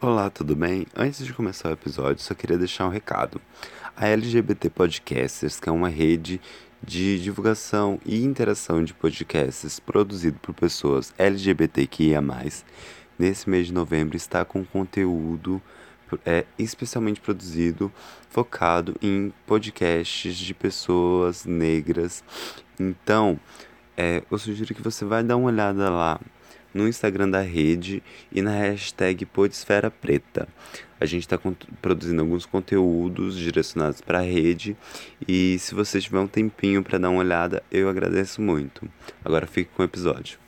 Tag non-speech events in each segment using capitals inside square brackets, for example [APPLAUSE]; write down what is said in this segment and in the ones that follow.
Olá, tudo bem? Antes de começar o episódio, só queria deixar um recado. A LGBT Podcasters, que é uma rede de divulgação e interação de podcasts produzido por pessoas LGBTQIA+, nesse mês de novembro está com conteúdo é, especialmente produzido focado em podcasts de pessoas negras. Então, é, eu sugiro que você vá dar uma olhada lá no Instagram da rede e na hashtag Podesfera Preta. A gente está produzindo alguns conteúdos direcionados para a rede e se você tiver um tempinho para dar uma olhada, eu agradeço muito. Agora fique com o episódio.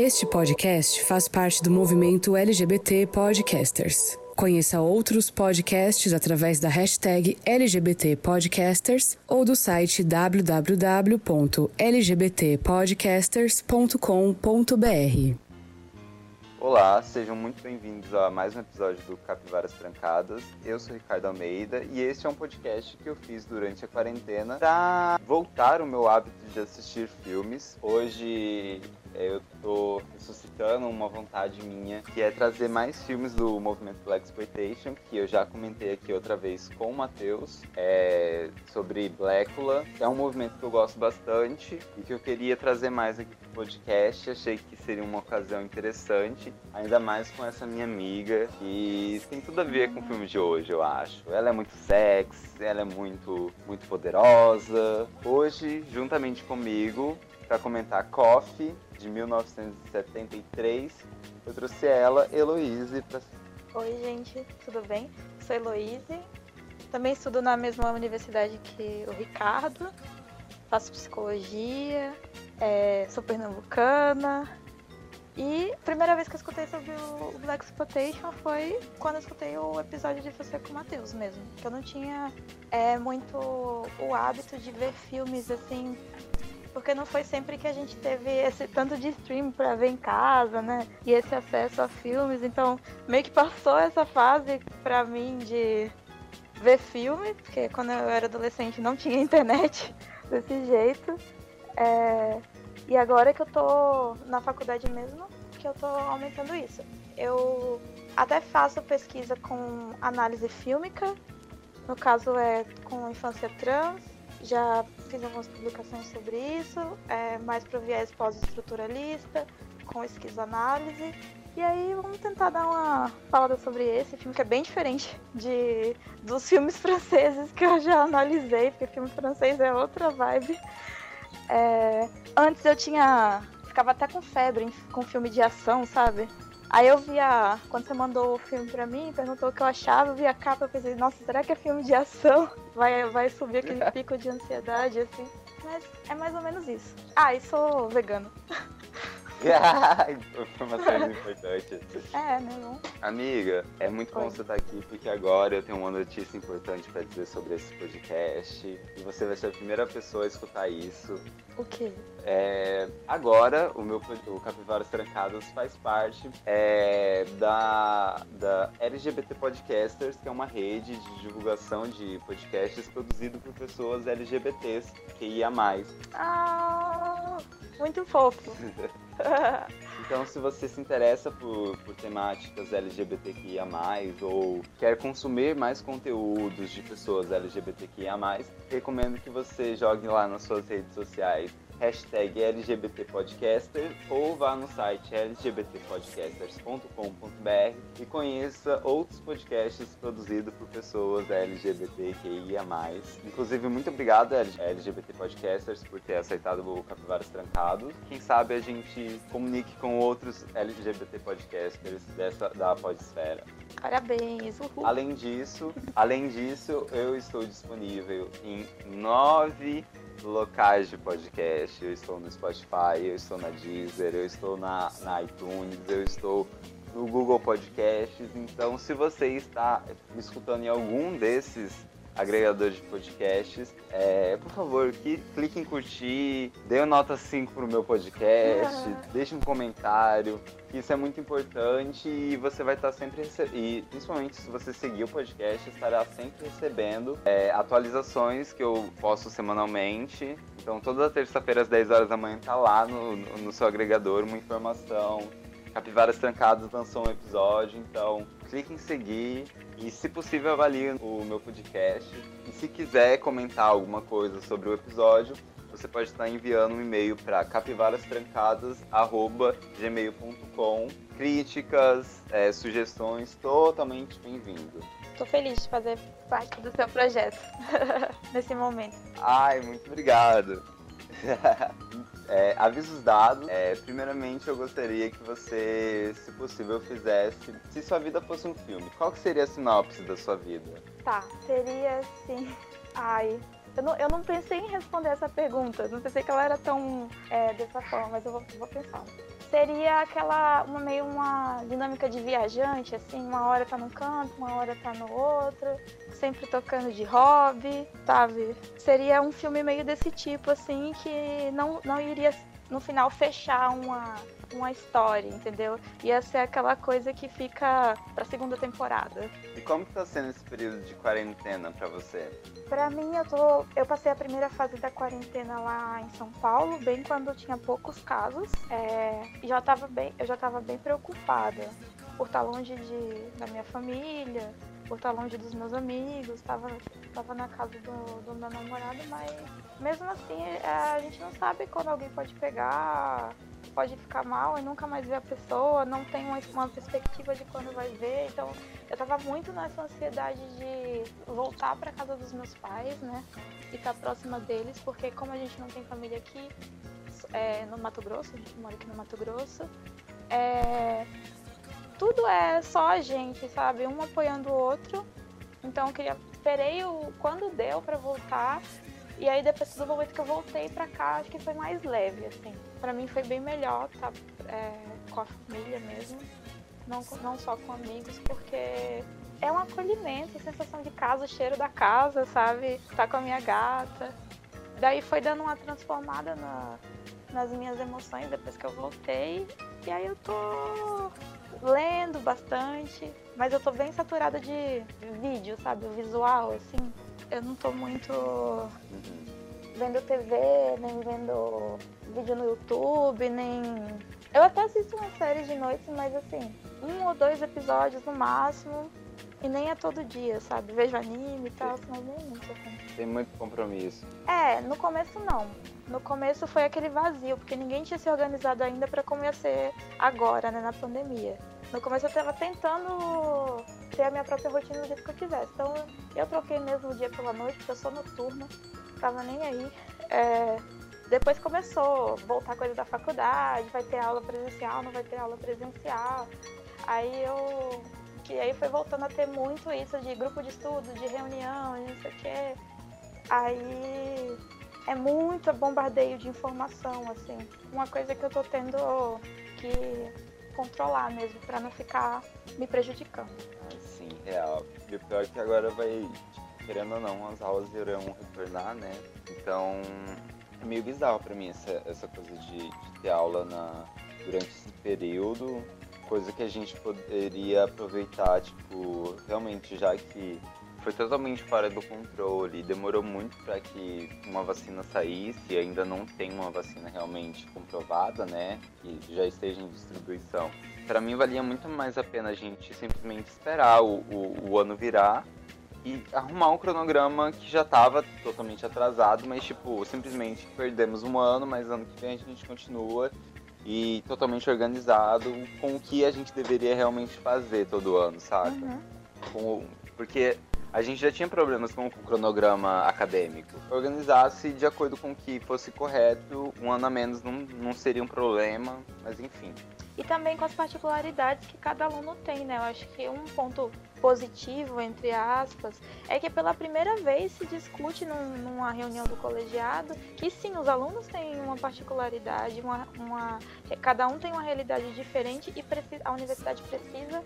Este podcast faz parte do movimento LGBT Podcasters. Conheça outros podcasts através da hashtag LGBT Podcasters ou do site www.lgbtpodcasters.com.br. Olá, sejam muito bem-vindos a mais um episódio do Capivaras Trancadas. Eu sou Ricardo Almeida e este é um podcast que eu fiz durante a quarentena para voltar o meu hábito de assistir filmes. Hoje eu tô ressuscitando uma vontade minha, que é trazer mais filmes do movimento Black Exploitation, que eu já comentei aqui outra vez com o Matheus, é, sobre Blackula, é um movimento que eu gosto bastante e que eu queria trazer mais aqui pro podcast. Achei que seria uma ocasião interessante, ainda mais com essa minha amiga, que tem tudo a ver com o filme de hoje, eu acho. Ela é muito sexy, ela é muito, muito poderosa. Hoje, juntamente comigo, para comentar Coffee, de 1973. Eu trouxe ela, Heloise. Pra... Oi, gente, tudo bem? Sou Heloise. Também estudo na mesma universidade que o Ricardo. Faço psicologia, é, sou pernambucana. E a primeira vez que eu escutei sobre o Black Exploitation foi quando eu escutei o episódio de Você com o Matheus mesmo. Que eu não tinha é, muito o hábito de ver filmes assim porque não foi sempre que a gente teve esse tanto de stream para ver em casa, né? E esse acesso a filmes, então meio que passou essa fase para mim de ver filme, porque quando eu era adolescente não tinha [LAUGHS] internet desse jeito. É... E agora que eu tô na faculdade mesmo, que eu tô aumentando isso. Eu até faço pesquisa com análise fílmica, no caso é com infância trans, já fiz algumas publicações sobre isso, é, mais para o viés pós-estruturalista, com esquizoanálise. E aí vamos tentar dar uma falada sobre esse filme que é bem diferente de dos filmes [LAUGHS] franceses que eu já analisei, porque filme francês é outra vibe. É, antes eu tinha. ficava até com febre com filme de ação, sabe? Aí eu via, quando você mandou o filme pra mim, perguntou o que eu achava, eu vi a capa e pensei, nossa, será que é filme de ação? [LAUGHS] Vai, vai subir aquele [LAUGHS] pico de ansiedade, assim. Mas é mais ou menos isso. Ah, e sou vegano. Informações [LAUGHS] importantes. É, né? Amiga, é muito bom você estar aqui, porque agora eu tenho uma notícia importante para dizer sobre esse podcast. E você vai ser a primeira pessoa a escutar isso. O quê? É, agora, o meu o Capivaras Trancados faz parte é, da, da LGBT Podcasters, que é uma rede de divulgação de podcasts produzido por pessoas LGBTs, que ia mais. Ah, muito fofo. [LAUGHS] então, se você se interessa por, por temáticas LGBTQIA+, ou quer consumir mais conteúdos de pessoas LGBTQIA+, recomendo que você jogue lá nas suas redes sociais hashtag LGBTpodcaster ou vá no site lgbtpodcasters.com.br e conheça outros podcasts produzidos por pessoas LGBTQIA+. Inclusive, muito obrigado LGBT Podcasters por ter aceitado o Capivaras Trancados. Quem sabe a gente comunique com outros LGBT Podcasters dessa, da Podesfera. Parabéns, uhul. Além disso, além disso, eu estou disponível em nove locais de podcast. Eu estou no Spotify, eu estou na Deezer, eu estou na, na iTunes, eu estou no Google Podcasts. Então, se você está me escutando em algum desses agregador de podcasts. É, por favor, que, clique em curtir, dê uma nota 5 pro meu podcast, deixe um comentário, isso é muito importante e você vai estar sempre recebendo, e principalmente se você seguir o podcast, estará sempre recebendo é, atualizações que eu posto semanalmente. Então toda terça-feira às 10 horas da manhã tá lá no, no seu agregador uma informação. Capivaras Trancadas lançou um episódio, então clique em seguir e, se possível, avalie o meu podcast. E se quiser comentar alguma coisa sobre o episódio, você pode estar enviando um e-mail para capivarastrancadas.gmail.com. Críticas, é, sugestões, totalmente bem-vindo. Tô feliz de fazer parte do seu projeto [LAUGHS] nesse momento. Ai, muito obrigado. [LAUGHS] é, avisos dados. É, primeiramente, eu gostaria que você, se possível, fizesse. Se sua vida fosse um filme, qual seria a sinopse da sua vida? Tá, seria assim. Ai, eu não, eu não pensei em responder essa pergunta. Não pensei que ela era tão é, dessa forma, mas eu vou, vou pensar. Seria aquela, uma, meio uma dinâmica de viajante, assim, uma hora tá num canto, uma hora tá no outro, sempre tocando de hobby, sabe? Seria um filme meio desse tipo, assim, que não, não iria no final fechar uma, uma história, entendeu? Ia ser aquela coisa que fica pra segunda temporada. E como que tá sendo esse período de quarentena pra você? Pra mim, eu tô. Eu passei a primeira fase da quarentena lá em São Paulo, bem quando tinha poucos casos. É, e já tava bem, eu já tava bem preocupada por estar longe de, da minha família, por estar longe dos meus amigos, tava, tava na casa do, do meu namorado, mas mesmo assim a gente não sabe quando alguém pode pegar pode ficar mal e nunca mais ver a pessoa, não tem uma, uma perspectiva de quando vai ver. Então, eu tava muito nessa ansiedade de voltar para casa dos meus pais, né? E estar tá próxima deles, porque como a gente não tem família aqui, é, no Mato Grosso, a gente mora aqui no Mato Grosso, é, tudo é só a gente, sabe? Um apoiando o outro. Então, eu queria esperei o quando deu para voltar e aí depois do momento que eu voltei pra cá, acho que foi mais leve, assim. Pra mim foi bem melhor tá é, com a família mesmo, não, não só com amigos, porque é um acolhimento, sensação de casa, o cheiro da casa, sabe? Tá com a minha gata. Daí foi dando uma transformada na, nas minhas emoções depois que eu voltei. E aí eu tô lendo bastante, mas eu tô bem saturada de vídeo, sabe? O visual, assim eu não tô muito vendo TV, nem vendo vídeo no YouTube, nem. Eu até assisto uma série de noite, mas assim, um ou dois episódios no máximo. E nem é todo dia, sabe? Vejo anime e tal, mas nem muito assim. Tem muito compromisso. É, no começo não. No começo foi aquele vazio, porque ninguém tinha se organizado ainda para como ia ser agora, né, na pandemia. No começo eu tava tentando ter a minha própria rotina do jeito que eu quisesse. Então eu troquei mesmo o dia pela noite, porque eu sou noturna, tava nem aí. É, depois começou a voltar coisa da faculdade, vai ter aula presencial, não vai ter aula presencial. Aí eu. Que aí foi voltando a ter muito isso de grupo de estudo, de reunião, não sei o quê. Aí é muito bombardeio de informação, assim. Uma coisa que eu tô tendo que controlar mesmo, para não ficar me prejudicando. Sim, real. E o pior é que agora vai, querendo ou não, as aulas irão retornar, né? Então é meio bizarro para mim essa, essa coisa de, de ter aula na, durante esse período, coisa que a gente poderia aproveitar, tipo, realmente já que foi totalmente fora do controle. Demorou muito para que uma vacina saísse ainda não tem uma vacina realmente comprovada, né? Que já esteja em distribuição. Para mim valia muito mais a pena a gente simplesmente esperar o, o, o ano virar e arrumar um cronograma que já estava totalmente atrasado, mas tipo, simplesmente perdemos um ano, mas ano que vem a gente continua e totalmente organizado com o que a gente deveria realmente fazer todo ano, saca? Uhum. Com, porque a gente já tinha problemas com o cronograma acadêmico. Organizasse de acordo com o que fosse correto, um ano a menos não, não seria um problema, mas enfim. E também com as particularidades que cada aluno tem, né? Eu acho que um ponto positivo, entre aspas, é que pela primeira vez se discute num, numa reunião do colegiado que sim, os alunos têm uma particularidade, uma, uma cada um tem uma realidade diferente e precisa, a universidade precisa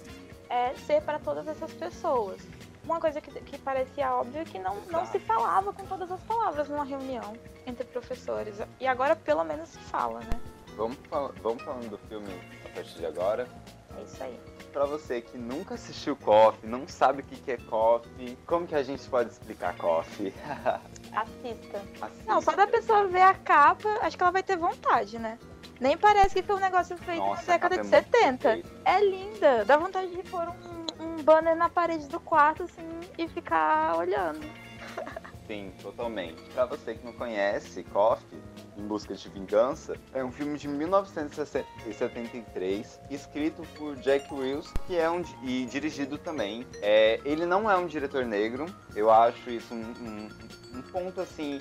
é, ser para todas essas pessoas. uma coisa que, que parecia óbvia é que não, não se falava com todas as palavras numa reunião entre professores. E agora pelo menos se fala, né? Vamos, vamos falando do filme a partir de agora? É isso aí. Pra você que nunca assistiu Coffee, não sabe o que é Coffee, como que a gente pode explicar Coffee? [LAUGHS] Assista. Assista. Não, só da pessoa ver a capa, acho que ela vai ter vontade, né? Nem parece que foi um negócio feito Nossa, na década de é muito 70. perfeita. É linda. Dá vontade de pôr um, um banner na parede do quarto, assim, e ficar olhando. Sim, totalmente. Pra você que não conhece, Coffee, Em Busca de Vingança, é um filme de 1973, escrito por Jack Wills, que é um e dirigido também. É, ele não é um diretor negro, eu acho isso um, um- um ponto assim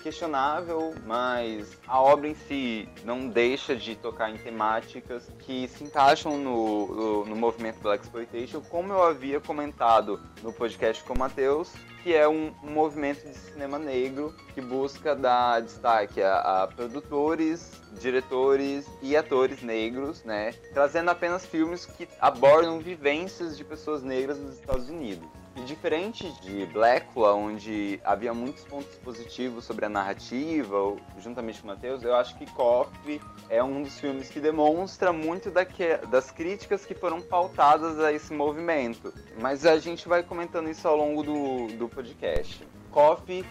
questionável, mas a obra em si não deixa de tocar em temáticas que se encaixam no, no, no movimento Black Exploitation, como eu havia comentado no podcast com o Matheus, que é um, um movimento de cinema negro que busca dar destaque a, a produtores, diretores e atores negros, né? Trazendo apenas filmes que abordam vivências de pessoas negras nos Estados Unidos. E diferente de Blackula, onde havia muitos pontos positivos sobre a narrativa, juntamente com o Matheus, eu acho que Coffee é um dos filmes que demonstra muito daque- das críticas que foram pautadas a esse movimento. Mas a gente vai comentando isso ao longo do, do podcast. Coffee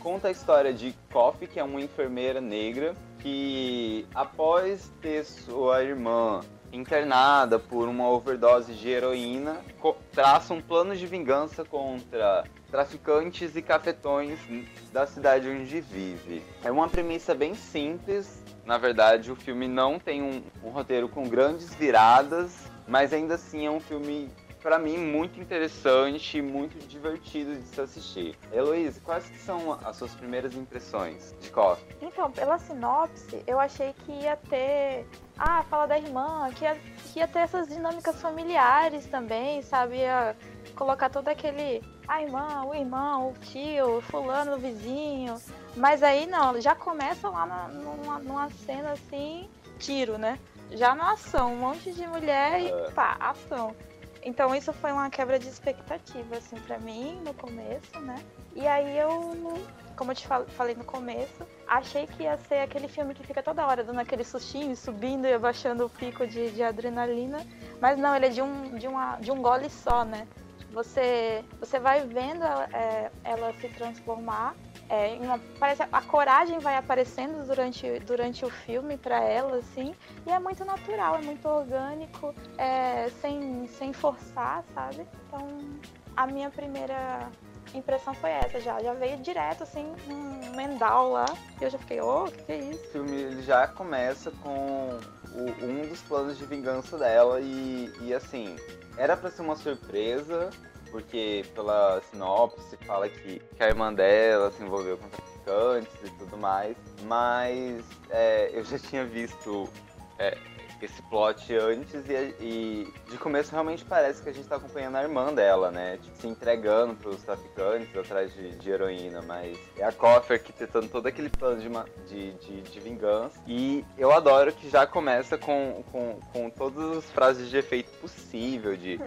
conta a história de Coffee, que é uma enfermeira negra que, após ter sua irmã internada por uma overdose de heroína, traça um plano de vingança contra traficantes e cafetões da cidade onde vive. É uma premissa bem simples. Na verdade, o filme não tem um, um roteiro com grandes viradas, mas ainda assim é um filme, pra mim, muito interessante e muito divertido de se assistir. Heloísa, quais são as suas primeiras impressões de Coffee? Então, pela sinopse, eu achei que ia ter. Ah, fala da irmã, que ia, que ia ter essas dinâmicas familiares também, sabe? Ia colocar todo aquele. A irmã, o irmão, o tio, o fulano, o vizinho. Mas aí não, já começa lá na- numa, numa cena assim, tiro, né? Já na ação, um monte de mulher e É. pá, ação. Então isso foi uma quebra de expectativa, assim, pra mim, no começo, né? E aí eu como eu te fal- falei no começo, achei que ia ser aquele filme que fica toda hora dando aquele sustinho, subindo e abaixando o pico de, de adrenalina. Mas não, ele é de um, de, uma, de um gole só, né? Você, você vai vendo é, ela se transformar. é, uma- parece a coragem vai aparecendo durante, durante o filme para ela, assim, e é muito natural, é muito orgânico, é, sem, sem forçar, sabe? Então, a minha primeira impressão foi essa já. Já veio direto, assim, um mendal lá. E eu já fiquei, ô, o que, que é isso? O filme já começa com o- um dos planos de vingança dela e, e assim, era pra ser uma surpresa, porque pela sinopse fala que, que a irmã dela se envolveu com traficantes e tudo mais, mas é, eu já tinha visto é, esse plot antes e, e de começo realmente parece que a gente tá acompanhando a irmã dela, né? Tipo, se entregando pros traficantes atrás de, de heroína, mas é a Coffee arquitetando todo aquele plano de, de, de, de vingança. E eu adoro que já começa com, com, com todas as frases de efeito possível, de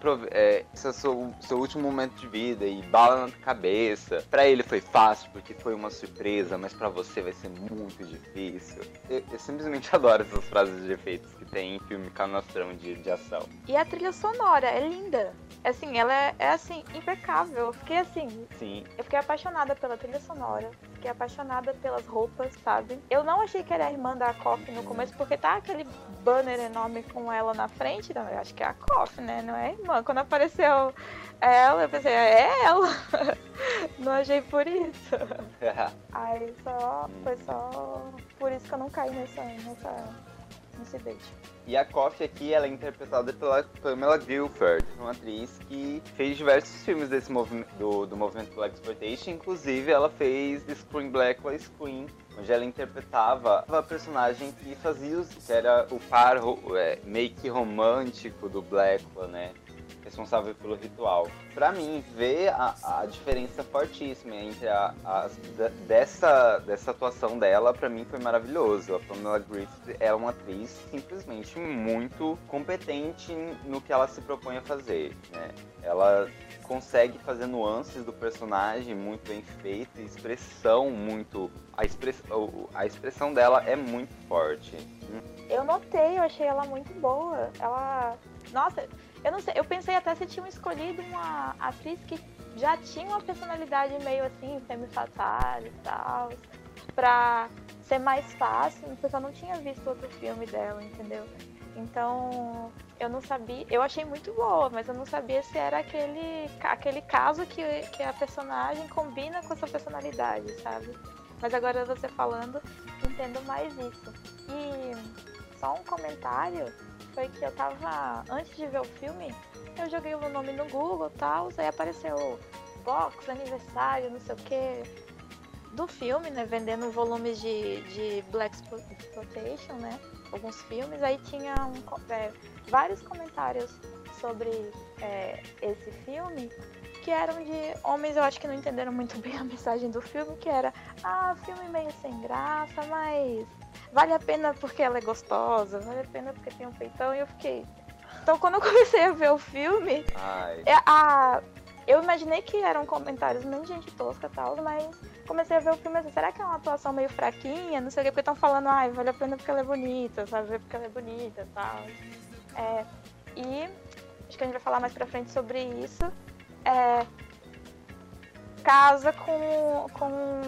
prove- é, esse é o seu, seu último momento de vida e bala na cabeça. Pra ele foi fácil porque foi uma surpresa, mas pra você vai ser muito difícil. Eu, eu simplesmente [LAUGHS] adoro essas frases de efeitos que tem em filme canastrão de, de ação. E a trilha sonora é linda. Assim, ela é, é, assim, impecável. Eu fiquei assim, Sim, eu fiquei apaixonada pela trilha sonora. Fiquei apaixonada pelas roupas, sabe? Eu não achei que era a irmã da Coffee no começo, porque tá aquele banner enorme com ela na frente. Não, eu acho que é a Coffee, né? Não é a irmã. Quando apareceu ela, eu pensei, é ela. [LAUGHS] não achei por isso. [LAUGHS] Aí só. Foi só por isso que eu não caí nessa. nessa E a Coffee aqui, ela é interpretada pela Pamela Guilford, uma atriz que fez diversos filmes desse movimento, do, do movimento Black Exploitation. Inclusive, ela fez Screen Black with Screen, onde ela interpretava a personagem que fazia que era o par é, meio que romântico do Blackula, né? Responsável pelo ritual. Para mim, ver a, a, diferença fortíssima entre a, a, dessa, dessa atuação dela, para mim foi maravilhoso. A Pamela Griffith é uma atriz simplesmente muito competente no que ela se propõe a fazer. Né? Ela consegue fazer nuances do personagem muito bem feita, expressão muito. A, express, a expressão dela é muito forte. Eu notei, eu achei ela muito boa. Ela. Nossa, eu não sei, eu pensei até se tinham escolhido uma atriz que já tinha uma personalidade meio assim, femme fatale e tal, pra ser mais fácil, porque eu não tinha visto outro filme dela, entendeu? Então, eu não sabia. Eu achei muito boa, mas eu não sabia se era aquele, aquele caso que, que a personagem combina com a sua personalidade, sabe? Mas agora você falando, entendo mais isso. E só um comentário foi que eu tava. Antes de ver o filme, eu joguei o nome no Google e tal, aí apareceu box, aniversário, não sei o que. Do filme, né? Vendendo volumes de, de Black Exploitation, né? alguns filmes, aí tinha um, é, vários comentários sobre é, esse filme que eram de homens, eu acho que não entenderam muito bem a mensagem do filme, que era, ah, filme meio sem graça, mas vale a pena porque ela é gostosa, vale a pena porque tem um peitão, e eu fiquei. Então quando eu comecei a ver o filme, é, a, eu imaginei que eram comentários meio gente tosca e tal, mas comecei a ver o filme assim, será que é uma atuação meio fraquinha? Não sei o que, porque estão falando, ai, vale a pena porque ela é bonita, sabe? Porque ela é bonita e tal. É, e acho que a gente vai falar mais pra frente sobre isso. É, casa com, com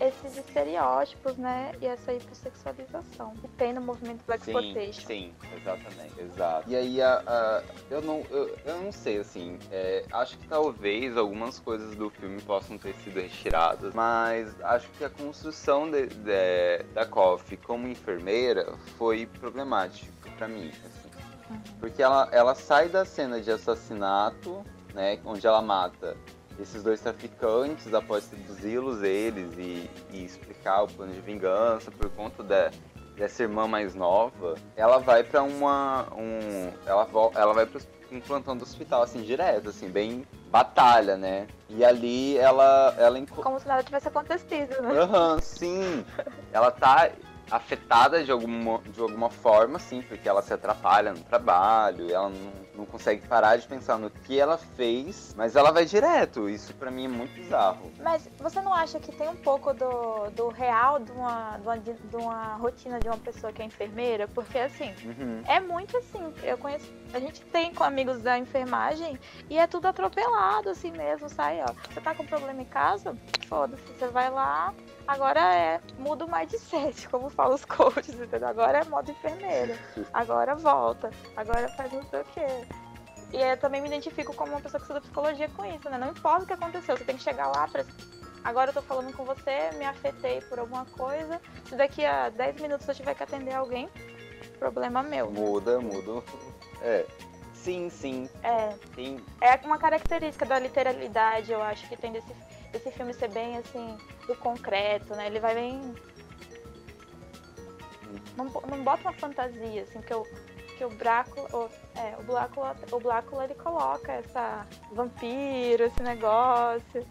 esses estereótipos, né? E essa hipersexualização que tem no movimento Black Exploitation. Sim, exatamente, exato. E aí, a, a, eu, não, eu, eu não sei, assim, é, acho que talvez algumas coisas do filme possam ter sido retiradas, mas acho que a construção de, de, da Coffee como enfermeira foi problemática para mim, assim. Uhum. Porque ela, ela sai da cena de assassinato, né, onde ela mata esses dois traficantes após seduzi-los eles e, e, explicar o plano de vingança por conta de, dessa irmã mais nova, ela vai para uma um ela ela vai para um plantão do hospital assim direto, assim, bem batalha, né? E ali ela ela como se nada tivesse acontecido, né? Aham, uhum, sim. ela tá afetada de alguma, de alguma forma, sim, porque ela se atrapalha no trabalho, ela não, não consegue parar de pensar no que ela fez, mas ela vai direto. Isso para mim é muito bizarro. Mas você não acha que tem um pouco do, do real de uma, de uma, de uma rotina de uma pessoa que é enfermeira? Porque assim, uhum. é muito assim. Eu conheço. A gente tem com amigos da enfermagem e é tudo atropelado assim mesmo, sai, ó. Você tá com problema em casa? Foda-se, você vai lá, Agora é muda o mindset, como falam os [LAUGHS] coaches, entendeu? Agora é modo enfermeiro. Agora volta. Agora faz não sei o quê. E eu também me identifico como uma pessoa que estuda psicologia com isso, né? Não importa o que aconteceu, você tem que chegar lá pra. Agora eu tô falando com você, me afetei por alguma coisa. Se daqui a 10 minutos eu tiver que atender alguém, problema meu. Muda, muda. É. Sim, sim. É. Sim. É uma característica da literalidade, eu acho, que tem desse esse filme ser bem assim, do concreto, né? Ele vai bem. Não, não bota uma fantasia, assim, que eu que o Brácula, o, é, o Blácula, o Blácula ele coloca essa vampiro, esse negócio.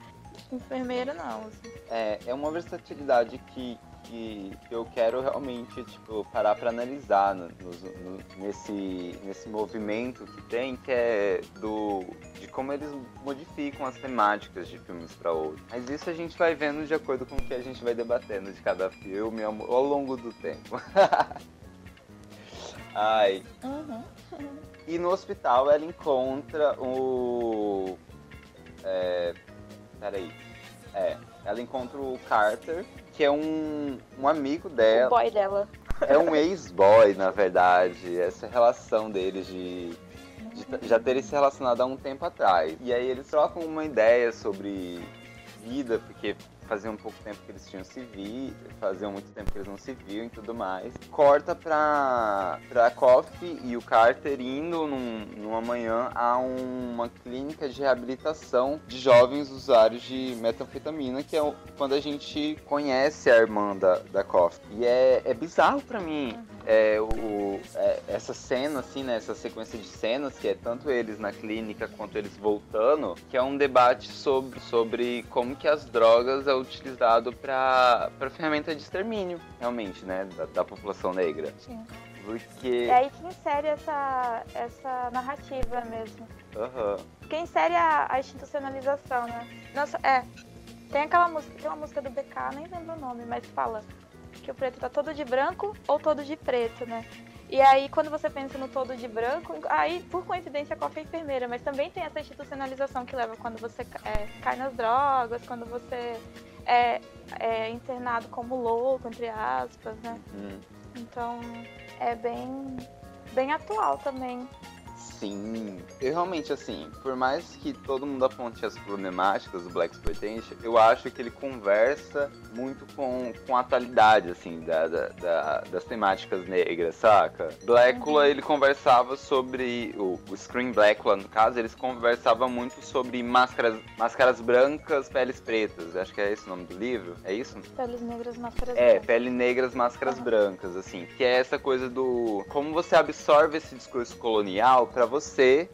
Enfermeiro não. Assim. É, é uma versatilidade que, que eu quero realmente tipo, parar para analisar no, no, nesse, nesse movimento que tem, que é do, de como eles modificam as temáticas de filmes para outros. Mas isso a gente vai vendo de acordo com o que a gente vai debatendo de cada filme ao, ao longo do tempo. [LAUGHS] Ai. Uhum. E no hospital ela encontra o. É, peraí. É, ela encontra o Carter, que é um, um amigo dela. O boy dela. É um ex-boy, na verdade. Essa relação deles de, de, já terem se relacionado há um tempo atrás. E aí eles trocam uma ideia sobre vida, porque fazia um pouco tempo que eles tinham se vi, fazia muito tempo que eles não se viam e tudo mais. Corta pra, pra Coffee e o Carter indo num, numa manhã a uma clínica de reabilitação de jovens usuários de metanfetamina, que é quando a gente conhece a irmã da, da Coffee. E é, é bizarro pra mim é, o, é, essa cena, assim, né? Essa sequência de cenas, que é tanto eles na clínica quanto eles voltando, que é um debate sobre, sobre como que as drogas é utilizado para ferramenta de extermínio, realmente, né? Da, da população negra. Sim. Porque. É aí que insere essa, essa narrativa mesmo. Aham. Que insere a, a institucionalização, né? Nossa, é. Tem aquela música, tem uma música do BK, nem lembro o nome, mas fala que o preto tá todo de branco ou todo de preto, né? E aí, quando você pensa no todo de branco, aí, por coincidência, a é enfermeira, mas também tem essa institucionalização que leva quando você é, cai nas drogas, quando você é, é internado como louco, entre aspas, né? Hum. Então, é bem, bem atual também. Sim, eu realmente, assim, por mais que todo mundo aponte as problemáticas do Black Exploitation, eu acho que ele conversa muito com, com a atualidade, assim, da, da, da das temáticas negras, saca? Blackula, Uhum. ele conversava sobre, o, o Screen Blackula, no caso, eles conversavam muito sobre máscaras, máscaras brancas, peles pretas, acho que é esse o nome do livro, é isso? Peles negras, máscaras É, brancas. pele negras, máscaras Aham. brancas, assim. Que é essa coisa do. Como você absorve esse discurso colonial pra você,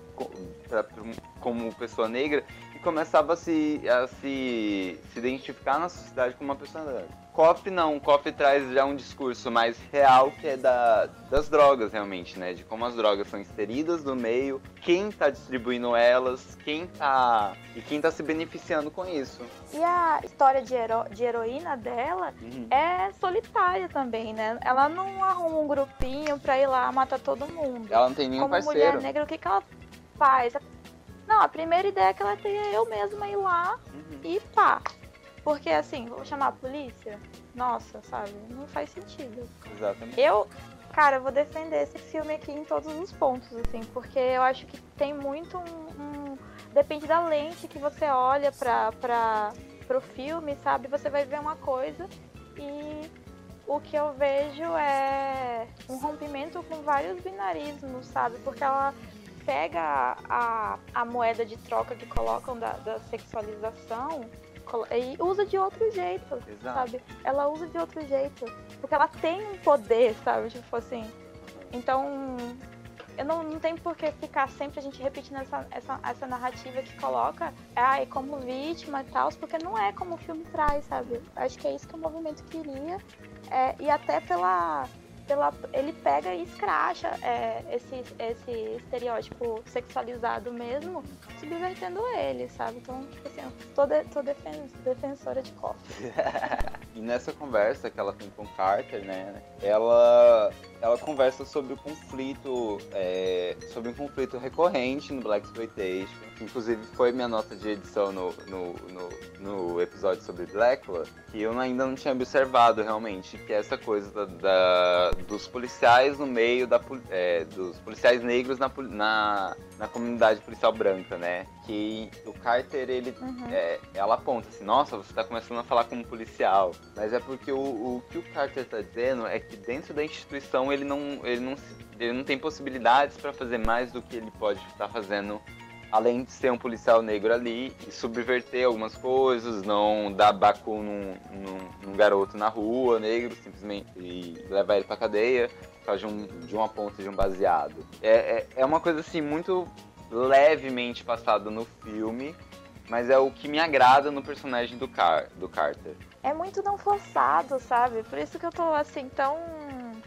pra- pra- como pessoa negra, e começava a se, a se, se identificar na sociedade como uma pessoa negra. Coffee não, Coffee traz já um discurso mais real que é da, das drogas, realmente, né? De como as drogas são inseridas no meio, quem tá distribuindo elas, quem tá. e quem tá se beneficiando com isso. E a história de, hero- de heroína dela Uhum. é solitária também, né? Ela não arruma um grupinho pra ir lá matar todo mundo. Ela não tem nenhum Como parceiro. mulher negra, o que, que ela faz? Não, a primeira ideia que ela tem é eu mesma ir lá Uhum. e pá. Porque assim, vou chamar a polícia? Nossa, sabe? Não faz sentido. Exatamente. Eu, cara, eu vou defender esse filme aqui em todos os pontos, assim, porque eu acho que tem muito um. um- depende da lente que você olha pra, pra, pro filme, sabe? Você vai ver uma coisa e o que eu vejo é um rompimento com vários binarismos, sabe? Porque ela pega a, a moeda de troca que colocam da, da sexualização e usa de outro jeito Exato. sabe? Ela usa de outro jeito. Porque ela tem um poder, sabe? Tipo assim. Então, eu não, não tem por que ficar sempre a gente repetindo essa, essa, essa narrativa que coloca, ai, como vítima e tal, porque não é como o filme traz, sabe? Acho que é isso que o movimento queria. É, e até pela. Pela, ele pega e escracha é, esse, esse estereótipo sexualizado mesmo, subvertendo ele, sabe? Então, tipo assim, tô, de, tô defen- defensora de coffee. [LAUGHS] E nessa conversa que ela tem com o Carter, né, ela, ela conversa sobre o conflito, é, sobre um conflito recorrente no Black Exploitation, inclusive foi minha nota de edição no, no, no, no episódio sobre Blackula, que eu ainda não tinha observado realmente, que é essa coisa da, da- dos policiais no meio da é, dos policiais negros na, na, na comunidade policial branca, né? Que o Carter ele Uhum. é, ela aponta assim, nossa, você tá começando a falar como policial. Mas é porque o, o que o Carter tá dizendo é que dentro da instituição ele não, ele não, ele não tem possibilidades para fazer mais do que ele pode estar fazendo. Além de ser um policial negro ali e subverter algumas coisas, não dar bacu num, num, num garoto na rua, negro, simplesmente, e levar ele pra cadeia causa de, um, de uma ponta de um baseado. É, é, é uma coisa assim muito levemente passada no filme, mas é o que me agrada no personagem do, Car do Carter. é muito não forçado, sabe? Por isso que eu tô assim tão.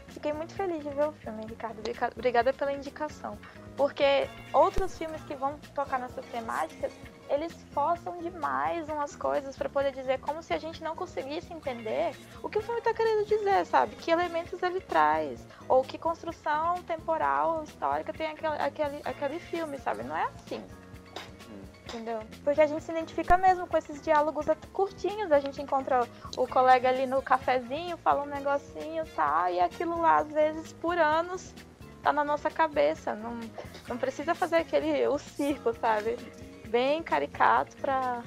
Fiquei muito feliz de ver o filme, Ricardo. Obriga- Obrigada pela indicação. Porque outros filmes que vão tocar nessas temáticas, eles forçam demais umas coisas pra poder dizer como se a gente não conseguisse entender o que o filme tá querendo dizer, sabe? Que elementos ele traz. Ou que construção temporal, histórica tem aquele, aquele, aquele filme, sabe? Não é assim. Entendeu? Porque a gente se identifica mesmo com esses diálogos curtinhos. A gente encontra o colega ali no cafezinho, fala um negocinho, tá? E aquilo lá, às vezes, por anos, tá na nossa cabeça. Não, não precisa fazer aquele o circo, sabe? Bem caricato pra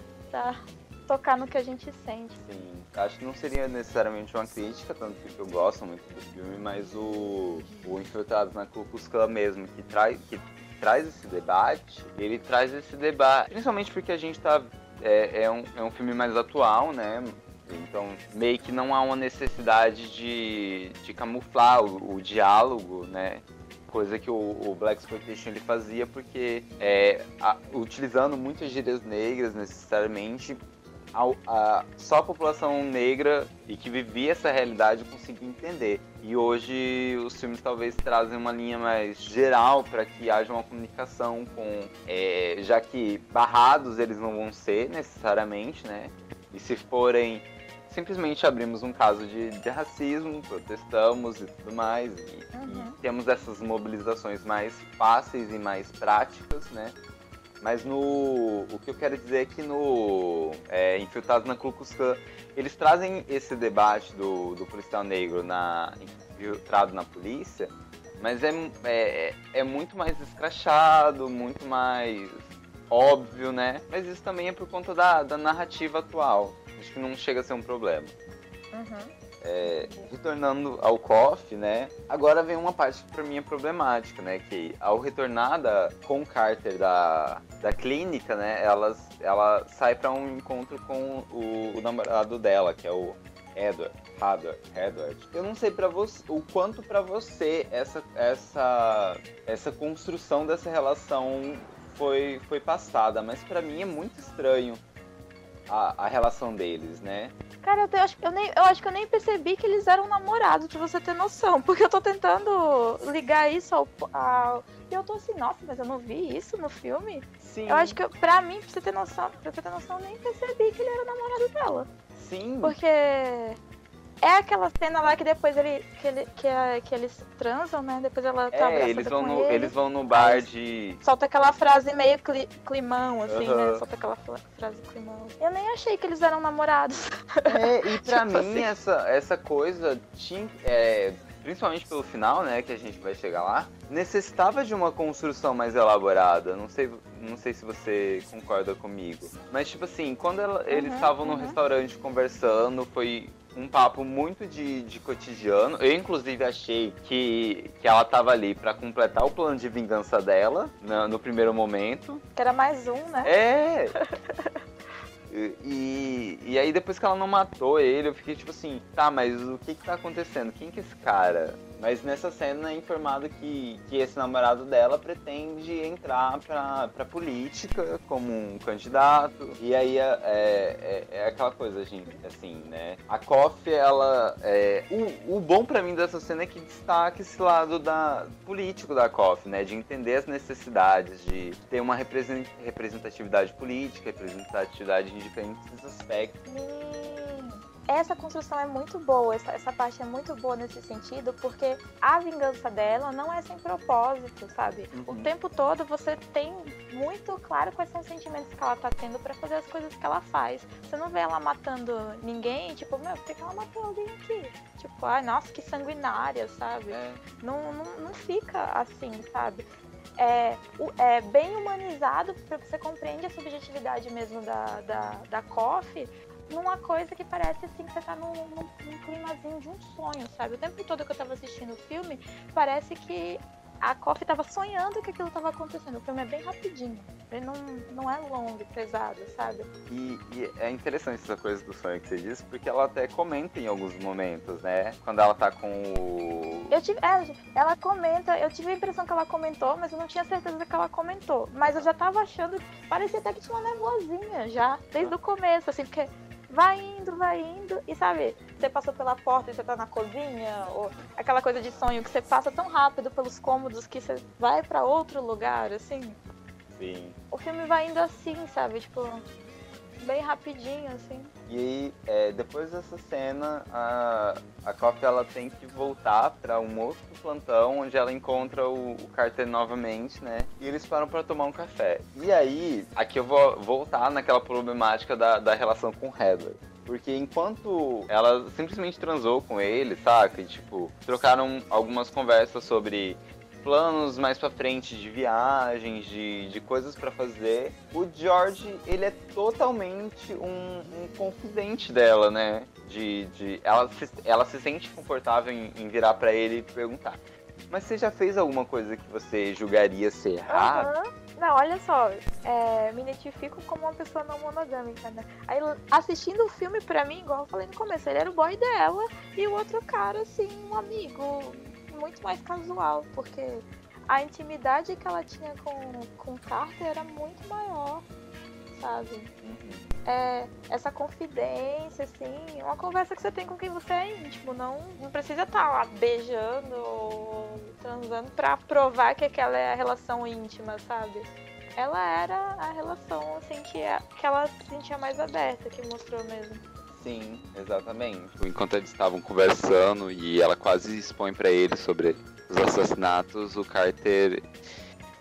tocar no que a gente sente. Sim, acho que não seria necessariamente uma crítica, tanto que eu gosto muito do filme, mas o, o Infiltrado na Ku mesmo, que traz, que traz esse debate, ele traz esse debate, principalmente porque a gente tá. É, é um, é um filme mais atual, né? Então, meio que não há uma necessidade de, de camuflar o, o diálogo, né? Coisa que o, o Black Exploitation ele fazia, porque é, a, utilizando muitas gírias negras necessariamente, a, a, só a população negra e que vivia essa realidade conseguia entender. E hoje os filmes talvez trazem uma linha mais geral para que haja uma comunicação com, é, já que barrados eles não vão ser necessariamente, né? E se forem simplesmente abrimos um caso de, de racismo, protestamos e tudo mais, e, uhum. e, temos essas mobilizações mais fáceis e mais práticas, né? Mas no. O que eu quero dizer é que no. É, Infiltrados na Ku eles trazem esse debate do, do policial negro na, infiltrado na polícia, mas é, é, é muito mais escrachado, muito mais óbvio, né? Mas isso também é por conta da, da narrativa atual. Acho que não chega a ser um problema. Uhum. É, retornando ao KOF, né? Agora vem uma parte que pra mim é problemática, né? Que ao retornar da, com Carter da, da clínica, né? Ela, ela sai para um encontro com o, o, namorado dela, que é o Edward. Edward, Edward. Eu não sei para você o quanto para você essa, essa, essa construção dessa relação foi, foi passada, mas para mim é muito estranho a, a relação deles, né? Cara, eu, te, eu, acho, eu, nem, eu acho que eu nem percebi que eles eram namorados, pra você ter noção. Porque eu tô tentando ligar isso ao. ao e eu tô assim, nossa, mas eu não vi isso no filme. Sim. Eu acho que, pra mim, pra você ter noção, pra você ter noção, eu nem percebi que ele era namorado dela. Sim. Porque é aquela cena lá que depois ele, que, ele, que, a, que eles transam, né? Depois ela tá é, eles vão no, ele. eles vão no bar de. Solta aquela frase meio cli, climão, assim, uhum. né? Solta aquela frase climão. Eu nem achei que eles eram namorados. É, e [LAUGHS] pra tipo mim assim. essa, essa coisa tinha. É, principalmente pelo final, né, que a gente vai chegar lá, necessitava de uma construção mais elaborada. Não sei, não sei se você concorda comigo. Mas, tipo assim, quando ela, eles uhum, estavam uhum. no restaurante conversando, foi um papo muito de, de cotidiano. Eu, inclusive, achei que, que ela tava ali para completar o plano de vingança dela no, no primeiro momento. Que era mais um, né? É! [LAUGHS] E, e aí depois que ela não matou ele, eu fiquei tipo assim, tá, mas o que que tá acontecendo? Quem que é esse cara? Mas nessa cena é informado que, que esse namorado dela pretende entrar pra, pra política como um candidato. E aí é, é, é aquela coisa, gente, assim, né? A Koff, ela. É, o, o bom para mim dessa cena é que destaca esse lado da, político da Koff, né? De entender as necessidades, de ter uma representatividade política, representatividade de diferentes aspectos essa construção é muito boa, essa, essa parte é muito boa nesse sentido, porque a vingança dela não é sem propósito, sabe? Uhum. O tempo todo você tem muito claro quais são os sentimentos que ela tá tendo para fazer as coisas que ela faz. Você não vê ela matando ninguém, tipo, meu, por que ela matou alguém aqui? Tipo, ai, nossa, que sanguinária, sabe? É. Não, não, não fica assim, sabe? É, é, bem humanizado, porque você compreende a subjetividade mesmo da, da, da Coffee, numa coisa que parece assim que você tá num, num, num climazinho de um sonho, sabe? O tempo todo que eu tava assistindo o filme, parece que a Coffee tava sonhando que aquilo tava acontecendo. O filme é bem rapidinho. Ele não, não é longo e pesado, sabe? E, e, é interessante essa coisa do sonho que você disse, porque ela até comenta em alguns momentos, né? Quando ela tá com o. Eu tive, é, ela comenta, eu tive a impressão que ela comentou, mas eu não tinha certeza que ela comentou. Mas eu já tava achando. Parecia até que tinha uma nevoazinha já, desde o começo, assim, porque vai indo, vai indo, e sabe, você passou pela porta e você tá na cozinha, ou aquela coisa de sonho que você passa tão rápido pelos cômodos que você vai para outro lugar, assim. Sim. O filme vai indo assim, sabe, tipo, bem rapidinho, assim. E aí, é, depois dessa cena, a, a Coffee ela tem que voltar para um outro plantão, onde ela encontra o, o Carter novamente, né? E eles param para tomar um café. E aí, aqui eu vou voltar naquela problemática da, da relação com Heather. Porque enquanto ela simplesmente transou com ele, saca? E, tipo, trocaram algumas conversas sobre planos mais para frente de viagens, de, de coisas para fazer. O George, ele é totalmente um, um confidente dela, né? De, de, ela, se, ela se sente confortável em, em virar para ele e perguntar. Mas você já fez alguma coisa que você julgaria ser errado? Uhum. Não, olha só, é, me identifico como uma pessoa não monogâmica, né? Aí assistindo o filme, pra mim, igual eu falei no começo, ele era o boy dela e o outro cara, assim, um amigo muito mais casual, porque a intimidade que ela tinha com, com o Carter era muito maior, sabe? Uhum. É, essa confidência, assim, uma conversa que você tem com quem você é íntimo, não, não precisa estar lá beijando ou transando pra provar que aquela é a relação íntima, sabe? Ela era a relação, assim, que, que ela se sentia mais aberta, que mostrou mesmo. Sim, exatamente. Enquanto eles estavam conversando e ela quase expõe para ele sobre os assassinatos, o Carter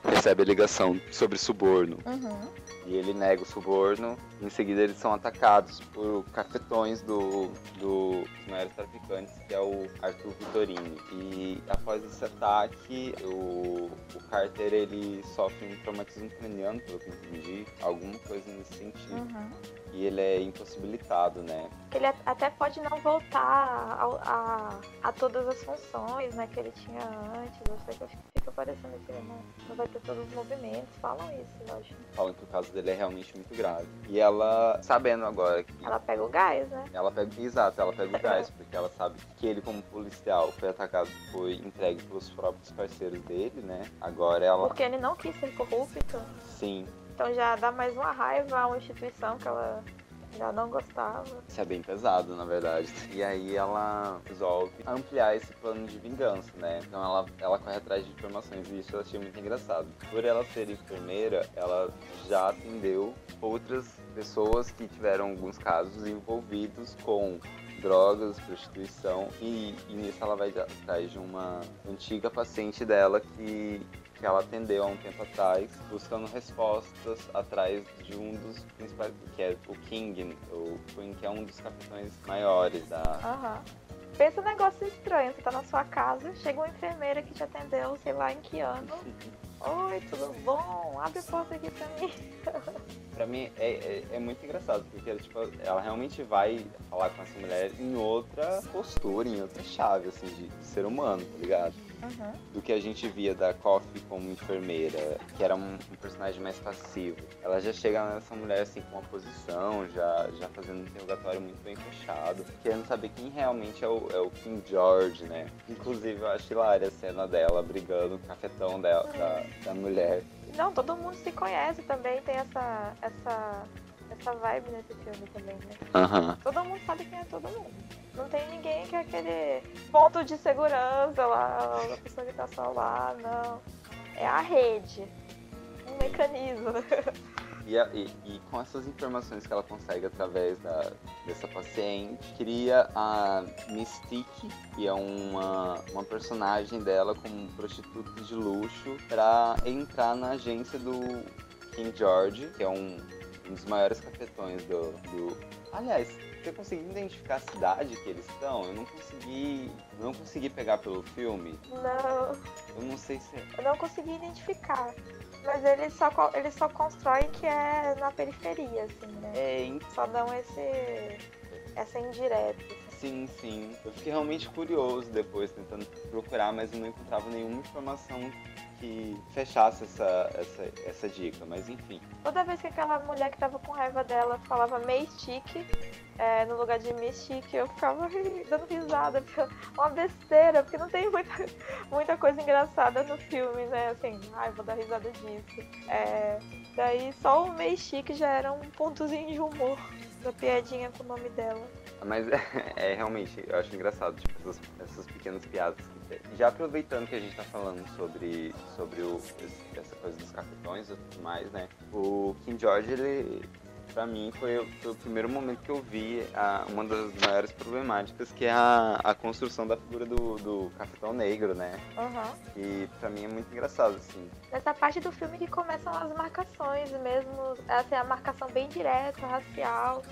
recebe a ligação sobre suborno. Uhum. E ele nega o suborno. Em seguida, eles são atacados por cafetões do, do dos maiores traficantes, que é o Arthur Vitorini. E após esse ataque, o, o Carter ele sofre um traumatismo craniano, pelo que eu entendi, alguma coisa nesse sentido. Uhum. E ele é impossibilitado, né? Ele até pode não voltar a, a, a todas as funções né, que ele tinha antes. Eu sei que fica parecendo que ele não, vai ter todos os movimentos. Falam isso, eu acho. Falam que o caso dele é realmente muito grave. E ela, sabendo agora que. Ela pega o gás, né? Ela pega. Exato, ela pega o [LAUGHS] gás, porque ela sabe que ele, como policial, foi atacado, foi entregue pelos próprios parceiros dele, né? Agora ela. Porque ele não quis ser corrupto. Sim. Então já dá mais uma raiva a uma instituição que ela já não gostava. Isso é bem pesado, na verdade. E aí ela resolve ampliar esse plano de vingança, né? Então ela, ela corre atrás de informações e isso eu achei muito engraçado. Por ela ser enfermeira, ela já atendeu outras pessoas que tiveram alguns casos envolvidos com drogas, prostituição e, e nisso ela vai atrás de uma antiga paciente dela que que ela atendeu há um tempo atrás, buscando respostas atrás de um dos principais, que é o King, o Queen, que é um dos capitães maiores da. Aham. Pensa um negócio estranho, você tá na sua casa, chega uma enfermeira que te atendeu, sei lá em que ano. [LAUGHS] Oi, tudo bom? Abre a porta aqui pra mim. pra mim é, é, é, muito engraçado, porque tipo, ela realmente vai falar com essa mulher em outra postura, em outra chave, assim, de, de ser humano, tá ligado? Uhum. Do que a gente via da Coffee como enfermeira, que era um, um, personagem mais passivo. Ela já chega nessa mulher assim com uma posição, já, já fazendo um interrogatório muito bem fechado, querendo saber quem realmente é o, é o King George, né? Inclusive eu acho hilária a cena dela brigando com o cafetão dela, da, da mulher. Não, todo mundo se conhece também, tem essa, essa, essa vibe nesse filme também, né? Uhum. Todo mundo sabe quem é todo mundo. Não tem ninguém que é aquele ponto de segurança lá, a pessoa que tá só lá, não. É a rede, um mecanismo. E, e, e, com essas informações que ela consegue através da, dessa paciente, cria a Mystique, que é uma, uma personagem dela como prostituta de luxo, para entrar na agência do King George, que é um, um dos maiores cafetões do, do. Aliás, você conseguiu identificar a cidade que eles estão? Eu não consegui. Não consegui pegar pelo filme. Não. Eu não sei se. É. Eu não consegui identificar. Mas ele só, ele só constrói que é na periferia, assim, né? É, Só dão esse. essa indireta. Sim, sim. Eu fiquei realmente curioso depois, tentando procurar, mas eu não encontrava nenhuma informação que fechasse essa, essa, essa dica, mas enfim. Toda vez que aquela mulher que tava com raiva dela falava Mystique, é, no lugar de Mystique, eu ficava [LAUGHS] dando risada, uma besteira, porque não tem muita, muita coisa engraçada no filme, né? Assim, ai, vou dar risada disso. É, daí só o Mystique já era um pontozinho de humor da piadinha com o nome dela. Mas [LAUGHS] é, é, realmente, eu acho engraçado, tipo, essas, essas pequenas piadas. Já aproveitando que a gente tá falando sobre, sobre o, essa coisa dos cafetões e tudo mais, né? O King George, ele, pra mim, foi, foi o primeiro momento que eu vi a, uma das maiores problemáticas, que é a, a construção da figura do, do cafetão negro, né? Uhum. E pra mim é muito engraçado, assim. Nessa parte do filme que começam as marcações mesmo, assim, a marcação bem direta, racial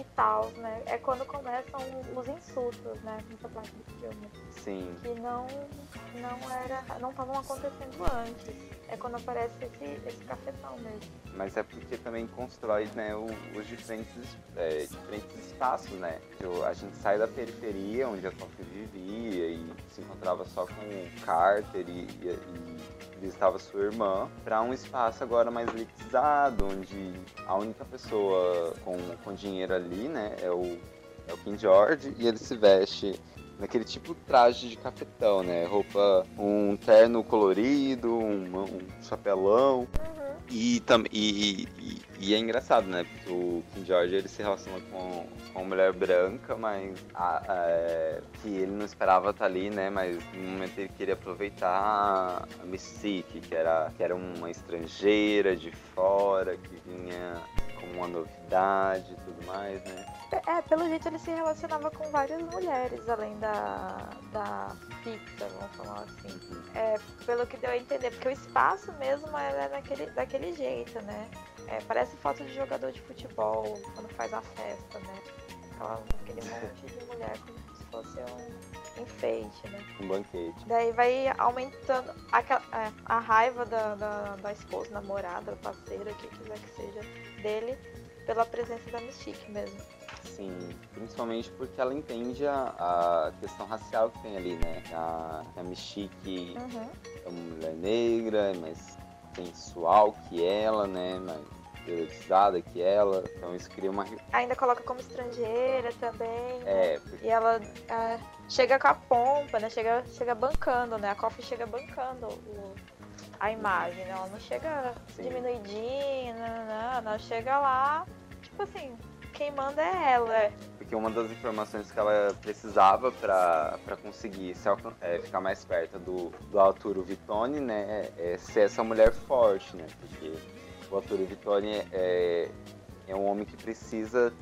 e tal, né? É quando começam os insultos, né? Nessa parte do filme. Sim. Que não, não era. não estavam acontecendo antes. É quando aparece esse, esse cafetão mesmo. Mas é porque também constrói né, o, os diferentes, é, diferentes espaços, né? A gente sai da periferia, onde a Coffee vivia e se encontrava só com o Carter e, e, e visitava sua irmã, para um espaço agora mais elitizado, onde a única pessoa com, com dinheiro ali, né, é o, é o King George, e ele se veste naquele tipo traje de cafetão, né? Roupa, um terno colorido, um, um chapelão. Uhum. E, tam, e, e, e é engraçado, né? Porque o King George ele se relaciona com, com uma mulher branca, mas a, a, é, que ele não esperava estar ali, né? Mas no momento ele queria aproveitar a Mystique, que era, que era uma estrangeira de fora, que vinha como uma novidade e tudo mais, né? É, pelo jeito ele se relacionava com várias mulheres, além da, da pizza, vamos falar assim. É, pelo que deu a entender, porque o espaço mesmo é daquele, daquele jeito, né? É, parece foto de jogador de futebol quando faz a festa, né? Aquela, aquele monte de mulher como se fosse um enfeite, né? Um banquete. Daí vai aumentando aquela, é, a raiva da, da, da esposa, namorada, parceira, o que quiser que seja, dele, pela presença da Mystique mesmo. Sim, principalmente porque ela entende a, a questão racial que tem ali, né? A, a Uhum. é uma mulher negra, é mais sensual que ela, né? Mais erotizada que ela. Então isso cria uma. Ainda coloca como estrangeira também. né? É, porque E ela é, chega com a pompa, né? Chega, chega bancando, né? A Coffee chega bancando o- a imagem, né? Ela não chega Sim. diminuidinha, não, não, não. Ela chega lá, tipo assim, quem manda é ela. É. Porque uma das informações que ela precisava para conseguir se é, ficar mais perto do, do Arturo Vitone, né, é ser essa mulher forte, né? Porque o Arturo Vitone é, é um homem que precisa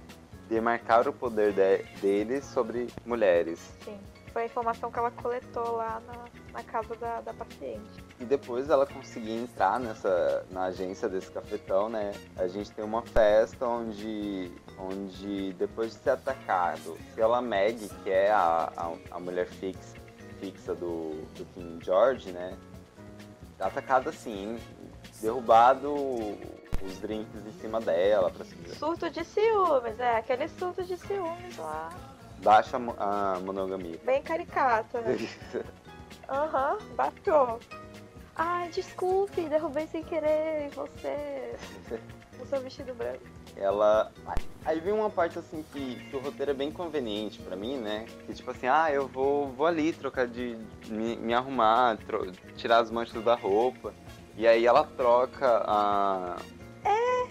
demarcar o poder de- dele sobre mulheres. Sim. Foi a informação que ela coletou lá na, na casa da, da paciente. E depois ela conseguir entrar nessa na agência desse cafetão, né? A gente tem uma festa onde, onde depois de ser atacado pela Meg, que é a, a, a mulher fix, fixa do, do King George, né? Tá atacada assim, derrubado os drinks em cima dela, pra cima. Surto de ciúmes, é, aquele surto de ciúmes lá. Baixa a mo- a monogamia. Bem caricata, né? [LAUGHS] Aham, bateu. Ai, desculpe, derrubei sem querer você. [LAUGHS] O seu vestido branco. Ela. Aí vem uma parte assim que, que o roteiro é bem conveniente pra mim, né? Que tipo assim, ah, eu vou, vou ali trocar de. me, me arrumar, tro- tirar as manchas da roupa. E aí ela troca a.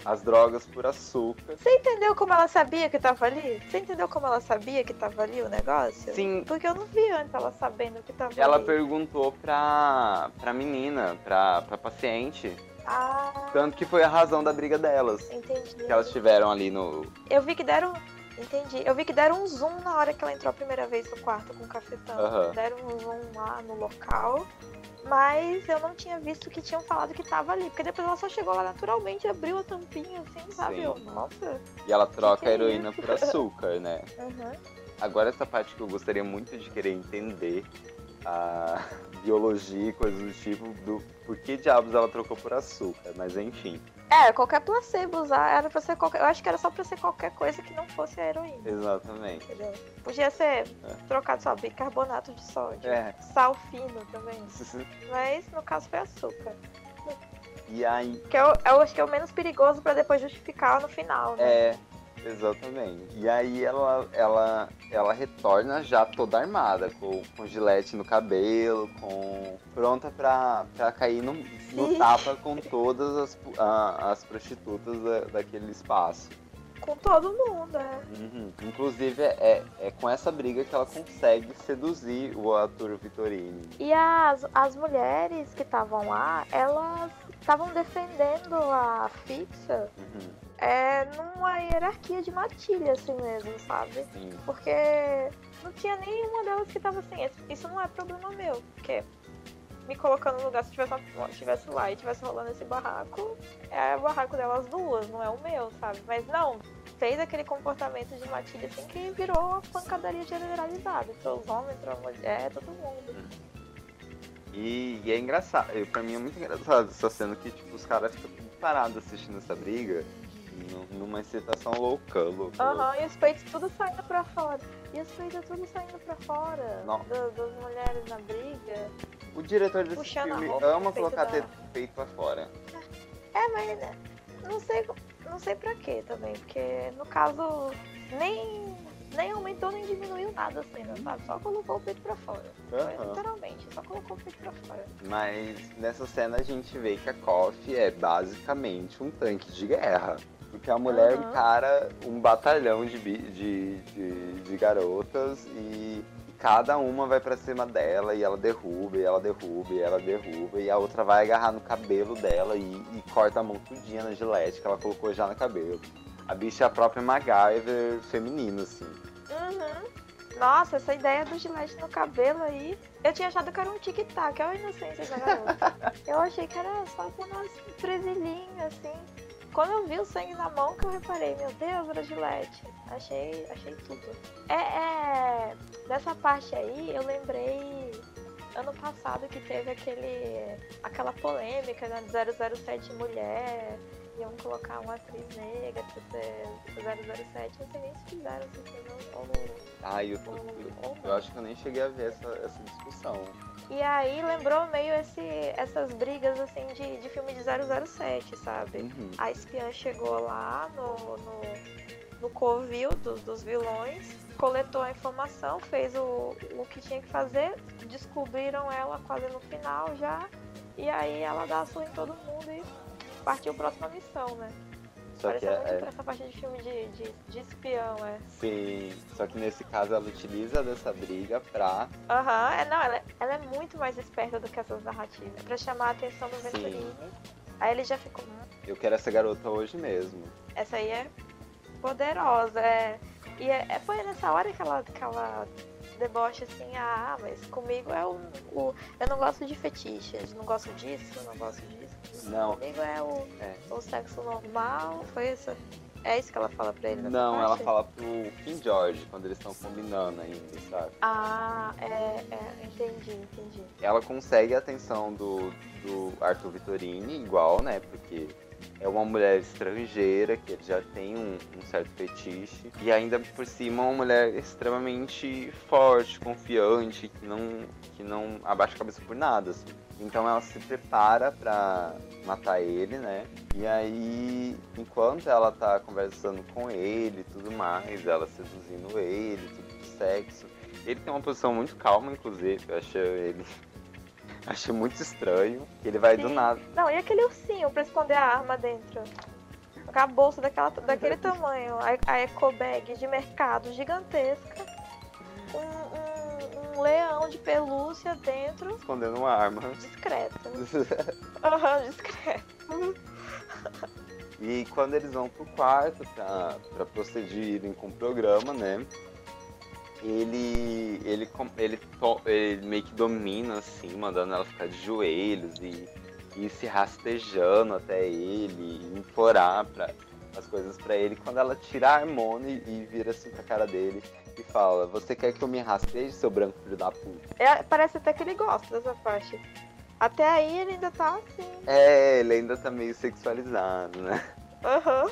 As drogas por açúcar. Você entendeu como ela sabia que tava ali? Você entendeu como ela sabia que tava ali o negócio? Sim. Porque eu não vi antes ela sabendo que tava Ela ali. perguntou pra, pra menina, pra, pra paciente. Ah, Tanto que foi a razão da briga delas. entendi. Que elas tiveram ali no. Eu vi que deram. Entendi. Eu vi que deram um zoom na hora que ela entrou a primeira vez no quarto com o cafetão. Deram um zoom lá no local. Mas eu não tinha visto que tinham falado que tava ali. Porque depois ela só chegou lá naturalmente, abriu a tampinha assim, sabe? Sim. Eu, nossa. E ela troca a é heroína por [LAUGHS] açúcar, né? Uhum. Agora essa parte que eu gostaria muito de querer entender a [LAUGHS] biologia e coisas do tipo do por que diabos ela trocou por açúcar, mas enfim, É, qualquer placebo usar era pra ser qualquer. Eu acho que era só pra ser qualquer coisa que não fosse a heroína. exatamente. Entendeu? Podia ser É. trocado só bicarbonato de sódio. É. Sal fino também. [LAUGHS] Mas no caso foi açúcar. E aí, Que eu, eu acho que é o menos perigoso pra depois justificar no final, né? é, exatamente. E aí ela, ela, ela retorna já toda armada, com, com gilete no cabelo, com pronta pra, pra cair no, no tapa com todas as, a- as prostitutas da- daquele espaço. Com todo mundo, é. Uhum. Inclusive, é, é com essa briga que ela consegue seduzir o Arthur Vitorini. E as, as mulheres que estavam lá, elas estavam defendendo a fixa Uhum. É, numa hierarquia de matilha, assim mesmo, sabe? Sim. Porque não tinha nenhuma delas que tava assim, "Esse- isso não é problema meu. Porque me colocando no lugar, se tivesse, uma- tivesse lá e tivesse rolando esse barraco, é o barraco delas duas, não é o meu, sabe? Mas não, fez aquele comportamento de matilha assim que virou uma pancadaria generalizada. Entrou os homens, entrou a mulher, todo mundo. E, e é engraçado, pra mim é muito engraçado essa cena que tipo, os caras ficam parados assistindo essa briga, numa excitação louca, louca. Aham, e os peitos tudo saindo pra fora. E os peitos tudo saindo pra fora Não. do- das mulheres na briga. O diretor desse Puxando filme roupa, ama colocar ter peito pra fora. É, mas né, não sei, não sei pra quê também, porque no caso nem, nem aumentou nem diminuiu nada assim, não sabe? Só colocou o peito pra fora. Aham. literalmente, só colocou o peito pra fora. Mas nessa cena a gente vê que a Coffee é basicamente um tanque de guerra. Porque a mulher Aham. encara um batalhão de, de, de, de garotas e cada uma vai pra cima dela e ela derruba, e ela derruba, e ela derruba, e a outra vai agarrar no cabelo dela e, e corta a mão tudinha na gilete que ela colocou já no cabelo. A bicha é a própria MacGyver feminina, assim. Uhum. Nossa, essa ideia do gilete no cabelo aí. Eu tinha achado que era um tic-tac, olha a inocência da garota. [LAUGHS] eu achei que era só com umas presilhinhas, assim. Quando eu vi o sangue na mão que eu reparei, meu Deus, era. Achei, achei tudo. É, é. Nessa parte aí, eu lembrei ano passado que teve aquele. aquela polêmica né, do 007 mulher. Iam colocar uma atriz negra pra ser 007. Não sei nem se fizeram, se fizeram ou não. Ai, eu, Ou- ou eu acho que eu nem cheguei a ver essa, essa discussão. E aí lembrou meio esse, essas brigas assim de, de filme de 007, sabe? Uhum. A espiã chegou lá no, no, no covil dos, dos vilões, coletou a informação, fez o, o que tinha que fazer, descobriram ela quase no final já, e aí ela dá a sua em todo mundo e partiu próxima missão, né? Só que Parece muito é, pra essa parte de filme de, de, de espião, é. Sim, só que nesse caso ela utiliza dessa briga pra. Aham, é, não, ela, é- ela é muito mais esperta do que essas narrativas. Pra chamar a atenção do Sim. Venturini. Aí ele já ficou. "Hum, Eu quero essa garota hoje mesmo. Essa aí é poderosa. É... E é, é- foi nessa hora que ela, que ela debocha assim, ah, mas comigo é o, o- Eu não gosto de fetiches, não gosto disso, não gosto disso. Não. É o, É. o sexo normal. Foi isso. É isso que ela fala pra ele Não, ela parte? fala pro King George quando eles estão combinando ainda, sabe? Ah, é, é, entendi, entendi. Ela consegue a atenção do, do Arthur Vitorini, igual, né? Porque é uma mulher estrangeira que ele já tem um, um certo fetiche. E ainda por cima uma mulher extremamente forte, confiante, que não, que não abaixa a cabeça por nada, assim. Então ela se prepara pra matar ele, né? E aí, enquanto ela tá conversando com ele e tudo mais, ela seduzindo ele, tudo do sexo. Ele tem uma posição muito calma, inclusive. Eu achei ele. [LAUGHS] achei muito estranho. Ele vai do Sim. nada. Não, e aquele ursinho pra esconder a arma dentro? Com a bolsa daquela, daquele [LAUGHS] tamanho, a, a eco bag de mercado gigantesca, um- leão de pelúcia dentro, escondendo uma arma. discreto. [LAUGHS] Aham, discreto. E quando eles vão pro quarto pra, pra procederem com o programa, né? Ele, ele, ele, ele meio que domina, assim, mandando ela ficar de joelhos e, e se rastejando até ele, e implorar pra, as coisas pra ele. Quando ela tira a harmona e, e vira assim pra cara dele e fala: Você quer que eu me rasteje, seu branco filho da puta? É, parece até que ele gosta dessa parte. Até aí ele ainda tá assim. É, ele ainda tá meio sexualizado, né? Aham.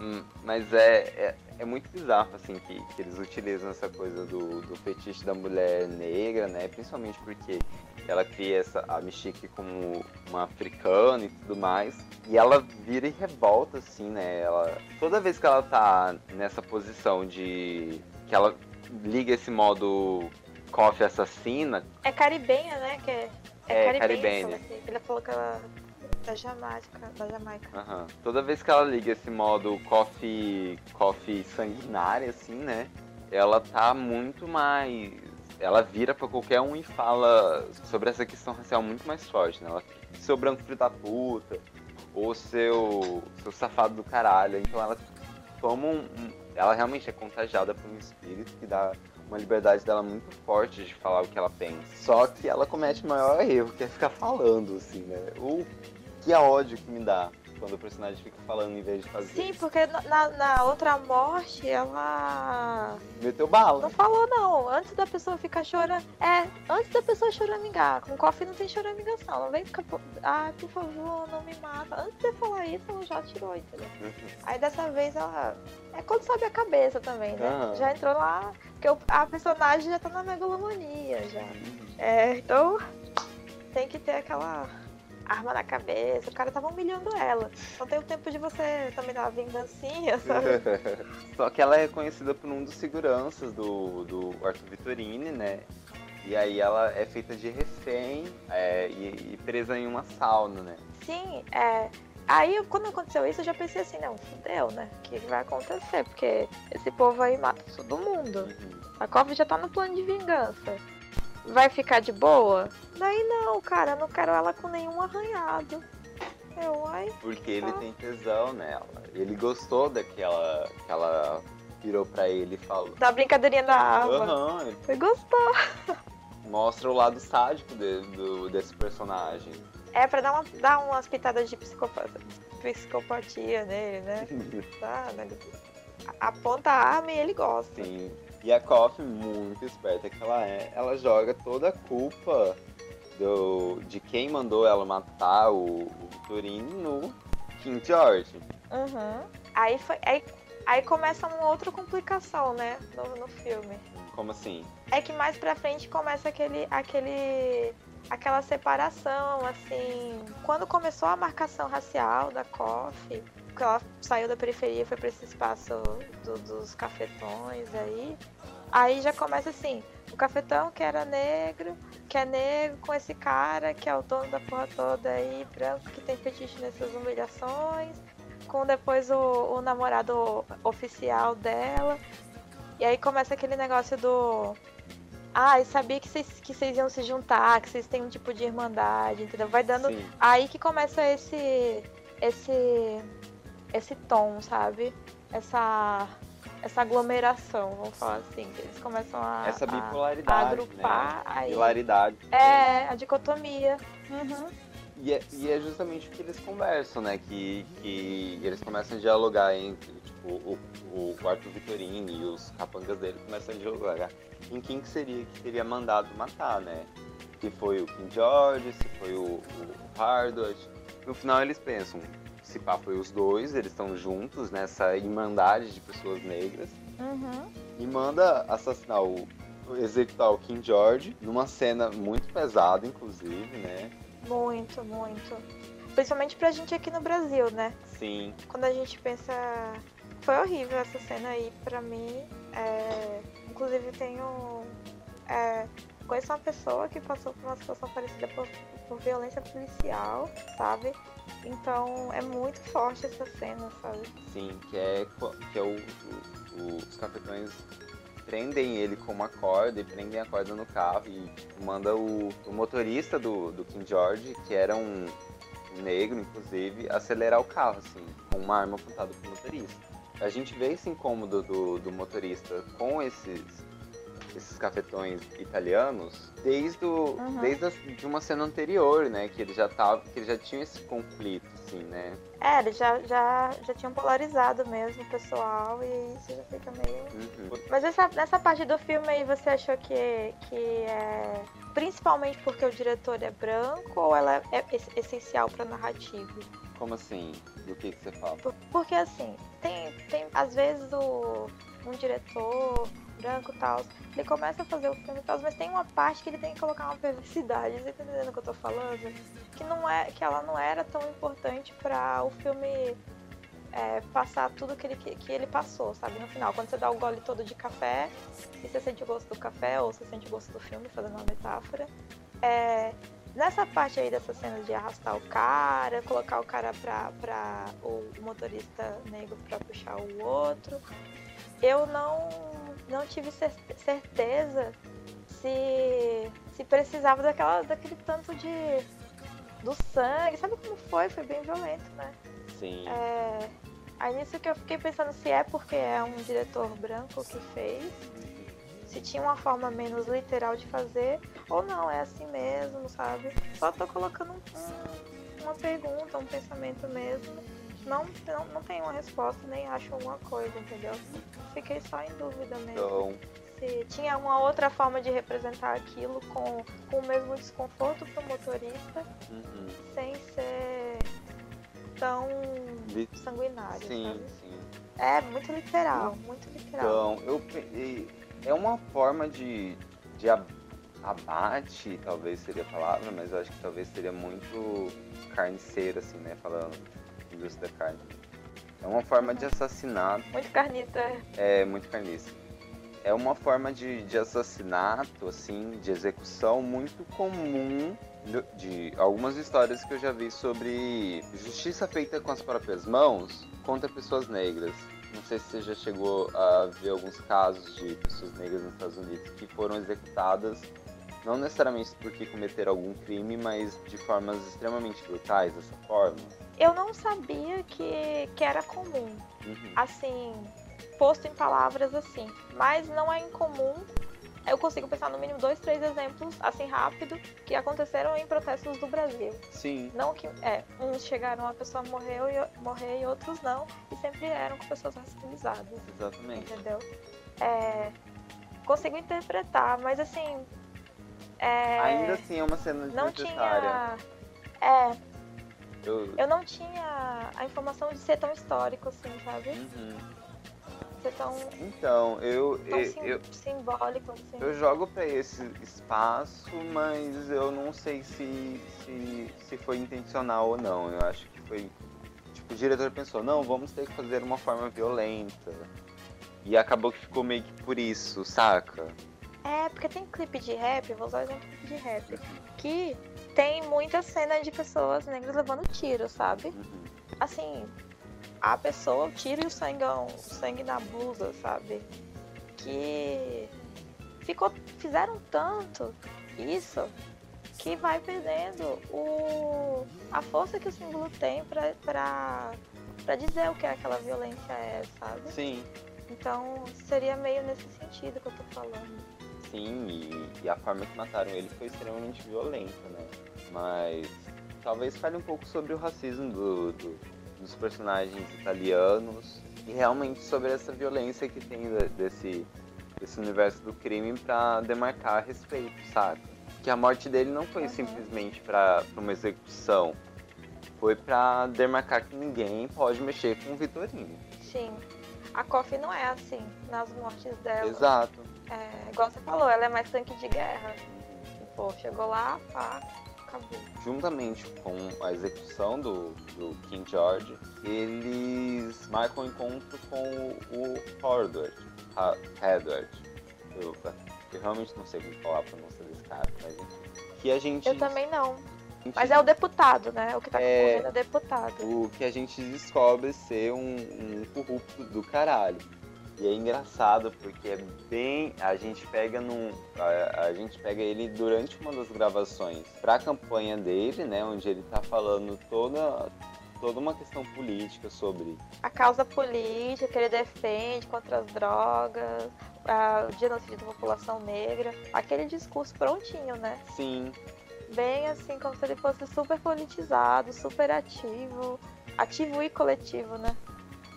Hum, mas é, é, é muito bizarro, assim, que, que eles utilizam essa coisa do, do fetiche da mulher negra, né? Principalmente porque ela cria essa, a Michique como uma africana e tudo mais. E ela vira e revolta, assim, né? Ela, toda vez que ela tá nessa posição de... que ela liga esse modo coffee assassina, É caribenha, né? Que é, É, é caribenha. que ela- falou que ela. Da Jamaica. Da Jamaica. Aham. Toda vez que ela liga esse modo coffee, coffee sanguinária, assim, né? Ela tá muito mais. Ela vira pra qualquer um e fala sobre essa questão racial muito mais forte, né? Ela seu branco filho da puta, ou seu, seu safado do caralho. Então ela toma um- Ela realmente é contagiada por um espírito que dá uma liberdade dela muito forte de falar o que ela pensa. Só que ela comete o maior erro, que é ficar falando, assim, né? O que é ódio que me dá quando o personagem fica falando em vez de fazer. Sim, porque na- na, outra morte ela. Meteu bala. Não falou não. Antes da pessoa ficar chorando. É, antes da pessoa choramingar. Com coffee não tem choramingação. Não vem ficar. Ah, por favor, não me mata. Antes de falar isso, ela já tirou, entendeu? Aí dessa vez ela. É quando sobe a cabeça também, né? Aham. Já entrou lá. Porque a personagem já tá na megalomania já. É, então. tem que ter aquela arma na cabeça, o cara tava humilhando ela. Só tem o tempo de você também dar uma vingancinha, sabe? [LAUGHS] Só que ela é conhecida por um dos seguranças do, do Arthur Vitorini, né? E aí ela é feita de refém é, e, e, presa em uma sauna, né? Sim, é. Aí quando aconteceu isso eu já pensei assim, não, fudeu, né? O que vai acontecer? Porque esse povo aí mata todo mundo. Uhum. A Coffee já tá no plano de vingança vai ficar de boa? Daí não, cara, eu não quero ela com nenhum arranhado. Eu, ai. Porque ele tá. tem tesão nela. Ele gostou daquela que ela virou pra ele e falou. Da brincadeirinha da arma. Aham. Uhum. Ele gostou. Mostra o lado sádico de, do, desse personagem. É, pra dar, uma, dar umas pitadas de psicopata, psicopatia nele, né? tá, [LAUGHS] né? Aponta a arma e ele gosta. Sim. E a Coffee, muito esperta que ela é, ela joga toda a culpa do, de quem mandou ela matar o, o Turin no King George. Uhum. Aí, foi, aí, aí começa uma outra complicação, né, no, no filme. Como assim? É que mais pra frente começa aquele, aquele aquela separação, assim. Quando começou a marcação racial da Coffee, que ela saiu da periferia e foi para esse espaço do, dos cafetões aí. Aí já começa assim, o cafetão que era negro, que é negro com esse cara que é o dono da porra toda aí, branco, que tem fetiche nessas humilhações, com depois o, o namorado oficial dela. E aí começa aquele negócio do. Ah, eu sabia que vocês que vocês iam se juntar, que vocês têm um tipo de irmandade, entendeu? Vai dando. Sim. Aí que começa esse. esse esse tom, sabe? Essa essa aglomeração, vamos falar assim, que eles começam a essa bipolaridade, a agrupar, né? aí, Bipolaridade. É, a dicotomia. Uhum. E é, e é, justamente o que eles conversam, né? Que, que eles começam a dialogar entre tipo, o, o Arthur Vitorini e os capangas dele começam a dialogar em quem que seria que teria mandado matar, né? Se foi o King George, se foi o, o Hardward. No final eles pensam, se pá foi os dois, eles estão juntos nessa irmandade de pessoas negras. Uhum. E manda assassinar o. executar o King George numa cena muito pesada, inclusive, né? Muito, muito. Principalmente pra gente aqui no Brasil, né? Sim. Quando a gente pensa. Foi horrível essa cena aí pra mim. É... Inclusive tenho. É... Conheço uma pessoa que passou por uma situação parecida por, por violência policial, sabe? Então é muito forte essa cena, sabe? Sim, que é, que é o, o, os cafetões prendem ele com uma corda e prendem a corda no carro e manda o, o motorista do, do King George, que era um negro, inclusive, acelerar o carro, assim, com uma arma apontada pro motorista. A gente vê esse incômodo do, do motorista com esses esses cafetões italianos desde, o, uhum. desde a, de uma cena anterior, né? Que ele já tava, que ele já tinha esse conflito, assim, né? É, eles já, já, já tinham polarizado mesmo o pessoal e isso já fica meio. Uhum. Mas essa, nessa parte do filme aí você achou que, que é principalmente porque o diretor é branco ou ela é, é essencial pra narrativa? Como assim? Do que, que você fala? Porque assim, tem, tem às vezes o, um diretor branco e tal. Ele começa a fazer o filme e tal, mas tem uma parte que ele tem que colocar uma perversidade. Você tá entendendo o que eu tô falando? Que, não é, que ela não era tão importante para o filme é, passar tudo que ele, que, que, ele passou, sabe? No final, quando você dá o gole todo de café, e você sente o gosto do café, ou você sente o gosto do filme, fazendo uma metáfora. É, nessa parte aí dessa cena de arrastar o cara, colocar o cara pra, pra o motorista negro pra puxar o outro, eu não não tive certeza se, se precisava daquela, daquele tanto de do sangue. Sabe como foi? Foi bem violento, né? Sim. É, aí nisso que eu fiquei pensando se é porque é um diretor branco que fez, se tinha uma forma menos literal de fazer, ou não, é assim mesmo, sabe? Só tô colocando um, uma pergunta, um pensamento mesmo não, não, não tem uma resposta, nem acho uma coisa, entendeu? Fiquei só em dúvida mesmo. Então... Se tinha uma outra forma de representar aquilo com, com o mesmo desconforto pro motorista, uhum. sem ser tão sanguinário. Sim, sabe? sim. É muito literal, muito literal. Então, eu, é uma forma de, de abate, talvez seria a palavra, mas eu acho que talvez seria muito carniceiro, assim, né? Falando indústria da carne. É uma forma de assassinato. Muito carnita. É, muito carniça. É uma forma de, de assassinato, assim, de execução muito comum de algumas histórias que eu já vi sobre justiça feita com as próprias mãos contra pessoas negras. Não sei se você já chegou a ver alguns casos de pessoas negras nos Estados Unidos que foram executadas não necessariamente porque cometeram algum crime, mas de formas extremamente brutais dessa forma. Eu não sabia que, que era comum. Uhum. Assim, posto em palavras assim. Mas não é incomum eu consigo pensar no mínimo dois, três exemplos, assim, rápido, que aconteceram em protestos do Brasil. Sim. Não que, é, uns chegaram, a pessoa morreu e, morrer e outros não, e sempre eram com pessoas racializadas. Exatamente. Entendeu? É, consigo interpretar, mas assim. É, Ainda assim é uma cena não tinha É. Eu... eu não tinha a informação de ser tão histórico assim, sabe? Uhum ser tão. Então, eu. Tão eu, sim, eu, simbólico assim. Eu jogo pra esse espaço, mas eu não sei se, se, se foi intencional ou não. Eu acho que foi. Tipo, o diretor pensou, não, vamos ter que fazer uma forma violenta. E acabou que ficou meio que por isso, saca? É, porque tem clipe de rap, vou usar o exemplo de rap, que tem muita cena de pessoas negras levando tiro, sabe? Uhum. Assim, a pessoa, o tiro e o sangue, o sangue na blusa, sabe? Que ficou, fizeram tanto isso que vai perdendo o, a força que o símbolo tem pra, pra, pra dizer o que aquela violência é, sabe? Sim. Então seria meio nesse sentido que eu tô falando. Sim, e, e a forma que mataram ele foi extremamente violenta, né? Mas talvez fale um pouco sobre o racismo do, do dos personagens italianos e realmente sobre essa violência que tem desse, desse universo do crime para demarcar respeito, sabe? Que a morte dele não foi uhum. simplesmente para uma execução, foi para demarcar que ninguém pode mexer com o Vitorino. Sim. A Coffee não é assim nas mortes dela. Exato. É, igual você falou, ela é mais tanque de guerra. Pô, chegou lá, pá, acabou. Juntamente com a execução do, do King George, eles marcam o encontro com o Howard. Edward. Eu, eu, realmente não sei como falar a pronúncia desse cara, mas que a gente. Eu também não. Mas é o deputado, né? O que tá é, concorrendo é deputado. O que a gente descobre ser um, um corrupto do caralho. E é engraçado porque é bem. A gente pega num. A, a, gente pega ele durante uma das gravações pra campanha dele, né? Onde ele tá falando toda, toda uma questão política sobre. A causa política que ele defende contra as drogas, a, o genocídio da população negra. Aquele discurso prontinho, né? Sim. Bem assim, como se ele fosse super politizado, super ativo. Ativo e coletivo, né?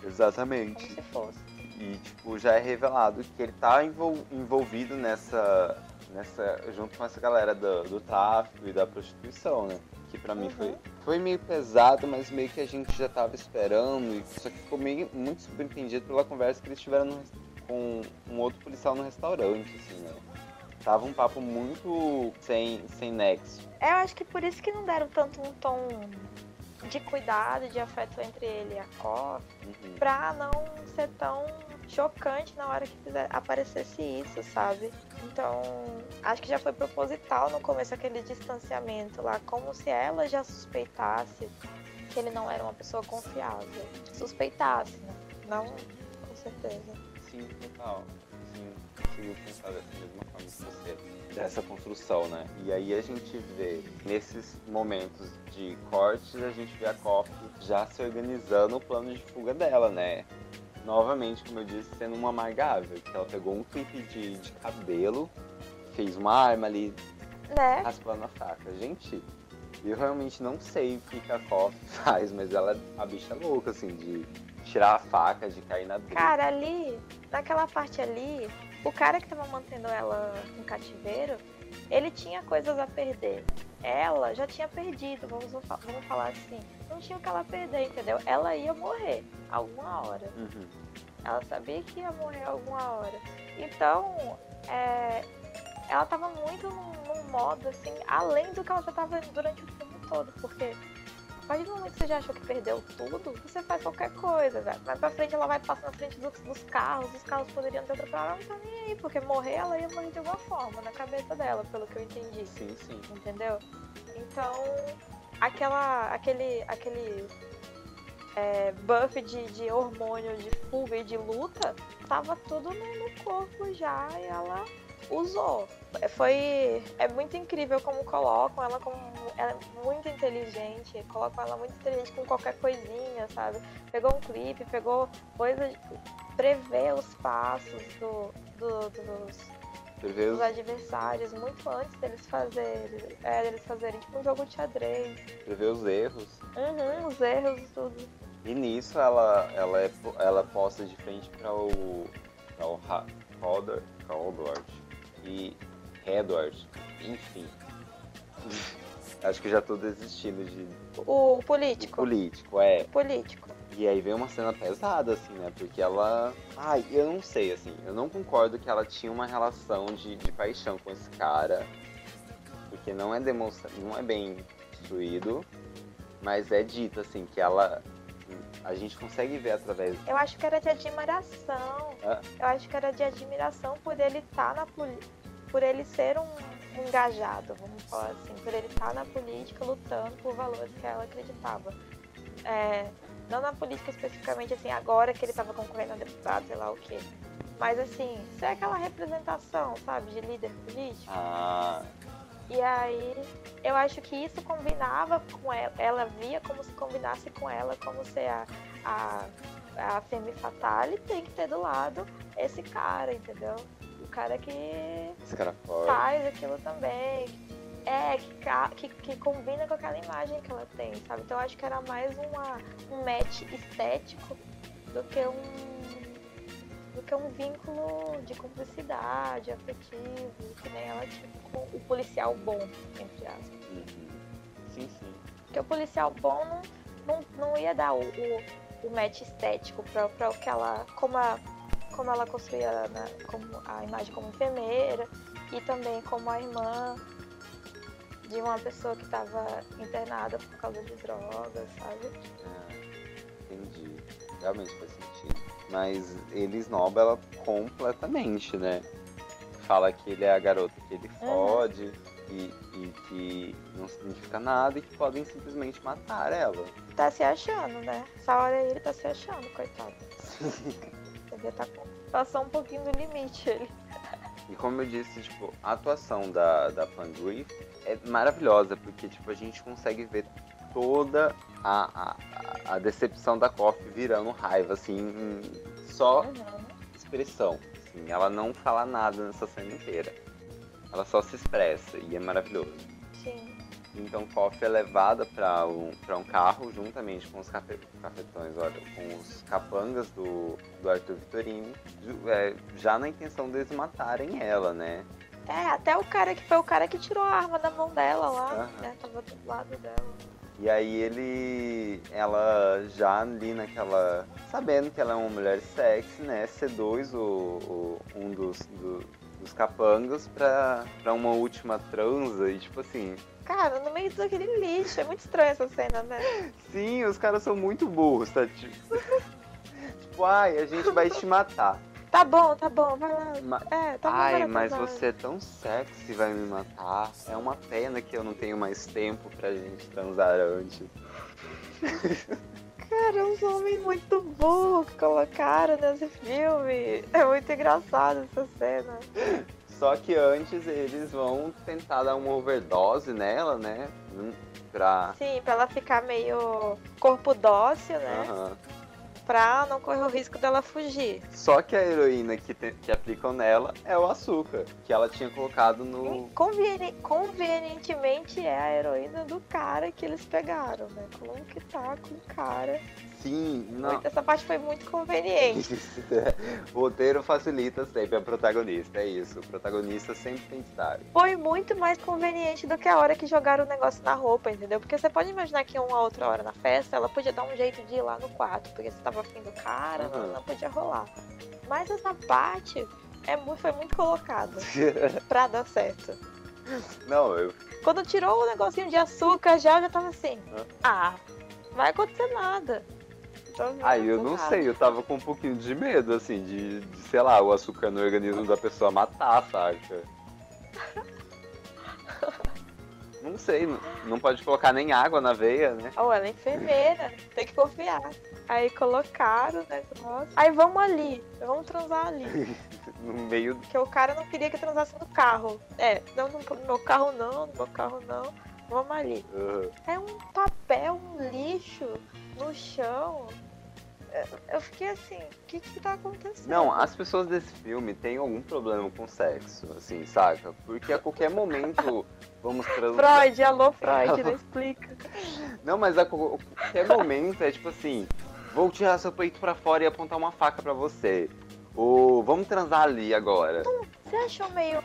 Exatamente. Como se fosse e tipo já é revelado que ele tá envolvido nessa nessa junto com essa galera do, do tráfico e da prostituição, né? Que para uhum. mim foi foi meio pesado, mas meio que a gente já tava esperando e só que ficou meio muito subentendido pela conversa que eles tiveram no, com um outro policial no restaurante, assim, né? Tava um papo muito sem sem nexo. É, eu acho que por isso que não deram tanto um tom de cuidado, de afeto entre ele e a Koff, uhum. pra não ser tão chocante na hora que aparecesse isso, sabe? Então, acho que já foi proposital no começo aquele distanciamento lá, como se ela já suspeitasse que ele não era uma pessoa confiável. Suspeitasse, né? Não, com certeza. Sim, total. Sim, conseguiu pensar dessa mesma forma que você dessa construção, né? E aí a gente vê, nesses momentos de cortes, a gente vê a Coffee já se organizando o plano de fuga dela, né? Novamente, como eu disse, sendo uma amargável, que ela pegou um clipe de, de cabelo, fez uma arma ali, né? raspando a faca. Gente, eu realmente não sei o que a Coffee faz, mas ela, a bicha é louca, assim, de tirar a faca, de cair na briga. Cara, ali, naquela parte ali, o cara que estava mantendo ela no cativeiro, ele tinha coisas a perder. Ela já tinha perdido, vamos, vamos falar assim. Não tinha o que ela perder, entendeu? Ela ia morrer alguma hora. Uhum. Ela sabia que ia morrer alguma hora. Então, é, ela tava muito num, num modo, assim, além do que ela já tava durante o filme todo, porque partir do momento que você já achou que perdeu tudo, você faz qualquer coisa, velho. Mais pra frente ela vai passar na frente dos, dos carros, os carros poderiam ter atropelado, ela não tá nem aí, porque morrer ela ia morrer de alguma forma, na cabeça dela, pelo que eu entendi. Sim, sim. Entendeu? Então, aquela. aquele. aquele é, buff de, de hormônio de fuga e de luta tava tudo no, no corpo já e ela usou. Foi. É muito incrível como colocam ela como. Ela é muito inteligente, colocam ela muito inteligente com qualquer coisinha, sabe? Pegou um clipe, pegou coisa. prevê os passos do, do, dos, os, adversários muito antes deles fazerem. É, deles fazerem tipo um jogo de xadrez. prevê os erros. Uhum, os erros, tudo. E nisso ela, ela, é, ela posta de frente para o, pra o Haldor, Haldor e Edward, enfim. [LAUGHS] Acho que já tô desistindo de O político. político, é. Político. E aí vem uma cena pesada, assim, né? Porque ela. Ai, eu não sei, assim. Eu não concordo que ela tinha uma relação de, de paixão com esse cara. Porque não é demonstrado, não é bem instruído. Mas é dito, assim, que ela. A gente consegue ver através. Eu acho que era de admiração. Ah. Eu acho que era de admiração por ele estar na política. Por ele ser um, engajado, vamos falar assim. Por ele estar na política lutando por valores que ela acreditava. É, não na política especificamente, assim, agora que ele estava concorrendo a deputado, sei lá o quê. Mas assim, ser aquela representação, sabe, de líder político. Ah, E aí, eu acho que isso combinava com ela. Ela via como se combinasse com ela, como ser a, a, a Femme Fatale, tem que ter do lado esse cara, entendeu? O cara que cara faz aquilo também. É, que, que, que combina com aquela imagem que ela tem, sabe? Então eu acho que era mais uma, um match estético do que um do que um vínculo de cumplicidade, afetivo, que nem ela tinha com o policial bom, entre aspas. Uhum. Sim, sim. Porque o policial bom não, não, não ia dar o, o, o match estético pra, pra o que ela. Como, a, como ela construía né, como a imagem como enfermeira e também como a irmã de uma pessoa que estava internada por causa de drogas, sabe? Ah, entendi. Realmente faz sentido. Mas ele esnoba ela completamente, né? Fala que ele é a garota que ele fode e, e que não significa nada e que podem simplesmente matar ela. Tá se achando, né? Essa hora aí ele tá se achando, coitado. [LAUGHS] Devia tá. Passou um pouquinho do limite ele. E como eu disse, tipo, a atuação da, da Pandui é maravilhosa, porque tipo, a gente consegue ver toda a, a, a decepção da Koff virando raiva, assim, só Uhum. expressão. Assim, ela não fala nada nessa cena inteira. Ela só se expressa e é maravilhoso. Sim. Então Koff é levada para um, pra um carro juntamente com os cafe- cafetões, olha, com os capangas do, do Arthur Vitorino, é, já na intenção deles matarem ela, né? É, até o cara que foi o cara que tirou a arma da mão dela lá, Aham. né? Tava do lado dela. E aí ele. Ela já ali naquela. Sabendo que ela é uma mulher sexy, né? Seduz o, o- um dos, do- dos capangas pra, pra uma última transa e tipo assim. Cara, no meio daquele lixo. É muito estranha essa cena, né? Sim, os caras são muito burros, tá? Tipo, [LAUGHS] tipo ai, a gente vai te matar. Tá bom, tá bom, vai lá. Ma- É, tá bom. Ai, lá, mas você é tão sexy, vai me matar. É uma pena que eu não tenho mais tempo pra gente transar antes. Cara, uns homens muito burros que colocaram nesse filme. É muito engraçado essa cena. Só que antes eles vão tentar dar uma overdose nela, né? Hum, Pra. Sim, pra ela ficar meio corpo dócil, né? Aham. Pra não correr o risco dela fugir. Só que a heroína que, te- que aplicam nela é o açúcar, que ela tinha colocado no. Conveni- convenientemente é a heroína do cara que eles pegaram, né? Como que tá com o cara. Sim, não. Muito- essa parte foi muito conveniente. [LAUGHS] o roteiro facilita sempre a protagonista, é isso. O protagonista sempre tem que estar. Foi muito mais conveniente do que a hora que jogaram o negócio na roupa, entendeu? Porque você pode imaginar que uma outra hora na festa ela podia dar um jeito de ir lá no quarto, porque você tava afim do cara, não, Uhum. não podia rolar. Mas essa parte é muito, foi muito colocado [LAUGHS] pra dar certo. Não, eu. Quando tirou o negocinho de açúcar já, eu já tava assim, ah, vai acontecer nada. Tô Aí eu não sei, eu tava com um pouquinho de medo, assim, de, de, sei lá, o açúcar no organismo da pessoa matar, saca? [LAUGHS] Não sei, não, pode colocar nem água na veia, né? Ou ela é enfermeira, tem que confiar. Aí colocaram o negócio. Aí vamos ali, vamos transar ali. [LAUGHS] No meio. Porque o cara não queria que transasse no carro. É, não no meu carro não, no meu carro não. Vamos ali. É um papel, um lixo no chão. Eu- Eu fiquei assim, o que que tá acontecendo? Não, as pessoas desse filme têm algum problema com sexo, assim, saca? Porque a qualquer momento [LAUGHS] vamos transar. Freud, alô Freud, não explica. Não, mas a qualquer momento é tipo assim: vou tirar seu peito pra fora e apontar uma faca pra você. Ou vamos transar ali agora. Você achou meio,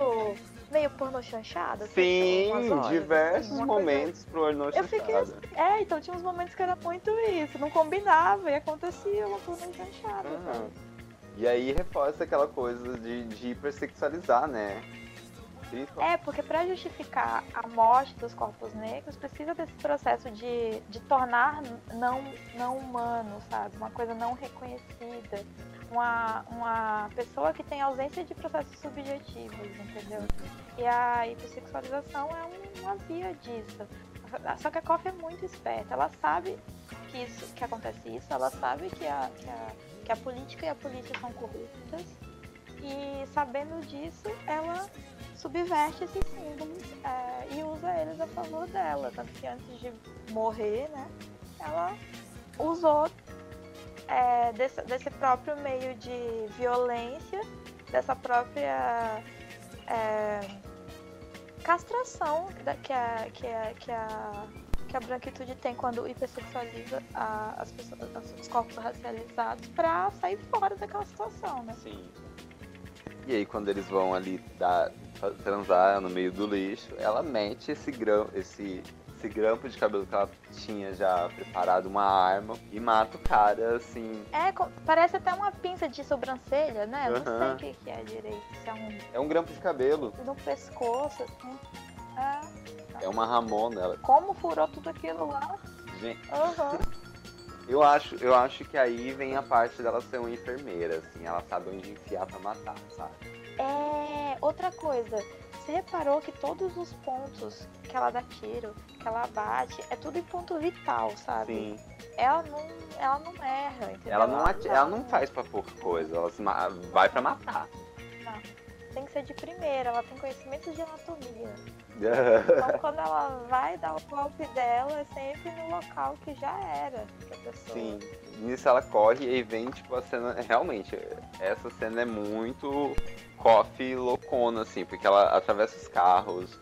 meio pornô chanchada? Você Sim, horas, diversos assim, uma coisa- momentos pro pornô Eu fiquei chanchada. É, então tinha uns momentos que era muito isso, não combinava e acontecia uma pornô chanchada. Sabe? E aí reforça aquela coisa de, de hipersexualizar, né? É, porque para justificar a morte dos corpos negros, precisa desse processo de, de tornar não, não humano, sabe? Uma coisa não reconhecida. Uma, uma pessoa que tem ausência de processos subjetivos, entendeu? E a hipersexualização é um- uma via disso. Só que a Coffee é muito esperta. Ela sabe que, isso, que acontece isso, ela sabe que a, que, a, que a política e a polícia são corruptas. E sabendo disso, ela subverte esses símbolos é, e usa eles a favor dela. Tanto que antes de morrer, né, ela usou é, desse, desse próprio meio de violência, dessa própria é, castração da- que, a, que, a, que, a, que a branquitude tem quando hipersexualiza a- as pessoas, as- os corpos racializados pra sair fora daquela situação, né? Sim. E aí quando eles vão ali dar, transar no meio do lixo, ela mete esse grão, esse, esse grampo de cabelo que ela tinha já preparado uma arma e mata o cara assim. É, parece até uma pinça de sobrancelha, né? Eu Não sei o que, que é direito. É um É um grampo de cabelo. no pescoço, assim. É. É uma Ramona. Ela... Como furou tudo aquilo lá? Gente, Aham. [LAUGHS] eu acho, eu acho que aí vem a parte dela ser uma enfermeira, assim, ela sabe onde enfiar pra matar, sabe? É, outra coisa. Você reparou que todos os pontos que ela dá tiro, que ela bate, é tudo em ponto vital, sabe? Sim. Ela não, ela não erra, entendeu? Ela não, ati- ela não faz pra pouca coisa, ela ma- vai pra matar. Tem que ser de primeira, ela tem conhecimentos de anatomia. [LAUGHS] Então quando ela vai dar o golpe dela, é sempre no local que já era pra pessoa. Sim, nisso ela corre e vem, tipo, a cena. Realmente, essa cena é muito coffee loucona, assim, porque ela atravessa os carros,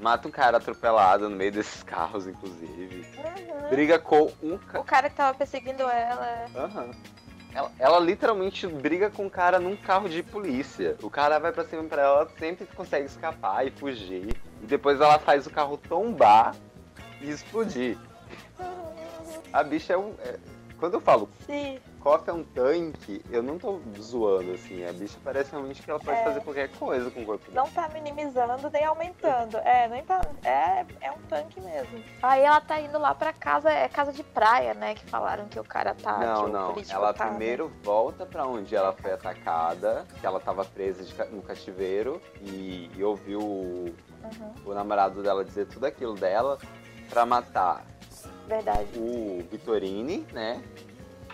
mata um cara atropelado no meio desses [LAUGHS] carros, inclusive. Uhum. Briga com um cara. O cara que tava perseguindo ela. Aham. Ela, ela literalmente briga com um cara num carro de polícia. O cara vai pra cima pra ela, ela sempre consegue escapar e fugir. E depois ela faz o carro tombar e explodir. A bicha é um. é- Quando eu falo Sim, é um tanque, eu não tô zoando, assim. A bicha parece realmente que ela pode É. fazer qualquer coisa com o corpo dela. não tá minimizando nem aumentando. É, nem tá. É, é um tanque mesmo. Aí ela tá indo lá pra casa, é casa de praia, né? Que falaram que o cara tá. não, não. Ela tá, né? primeiro volta pra onde ela foi atacada, que ela tava presa de no cativeiro e, e ouviu o, Uhum, o namorado dela dizer tudo aquilo dela pra matar verdade. o Vitorini, né?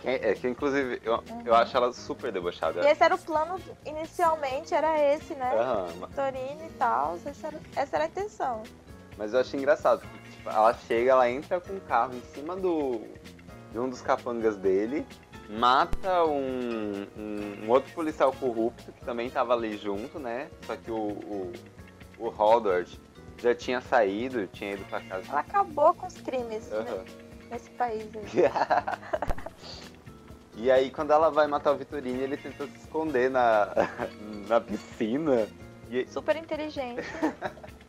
Que, é, que inclusive eu, eu Uhum. acho ela super debochada. E esse era o plano, inicialmente era esse, né? Aham, Torino e tal, essa era, essa era a intenção. Mas eu achei engraçado, porque tipo, ela chega, ela entra com o carro em cima do de um dos capangas dele, mata um, um, um outro policial corrupto que também tava ali junto, né? Só que o, o, o já tinha saído, tinha ido pra casa. Ela acabou com os crimes né, Aham. nesse país aí. [LAUGHS] e aí quando ela vai matar o Vitorini, ele tenta se esconder na, [LAUGHS] na piscina. E, Super inteligente. [LAUGHS]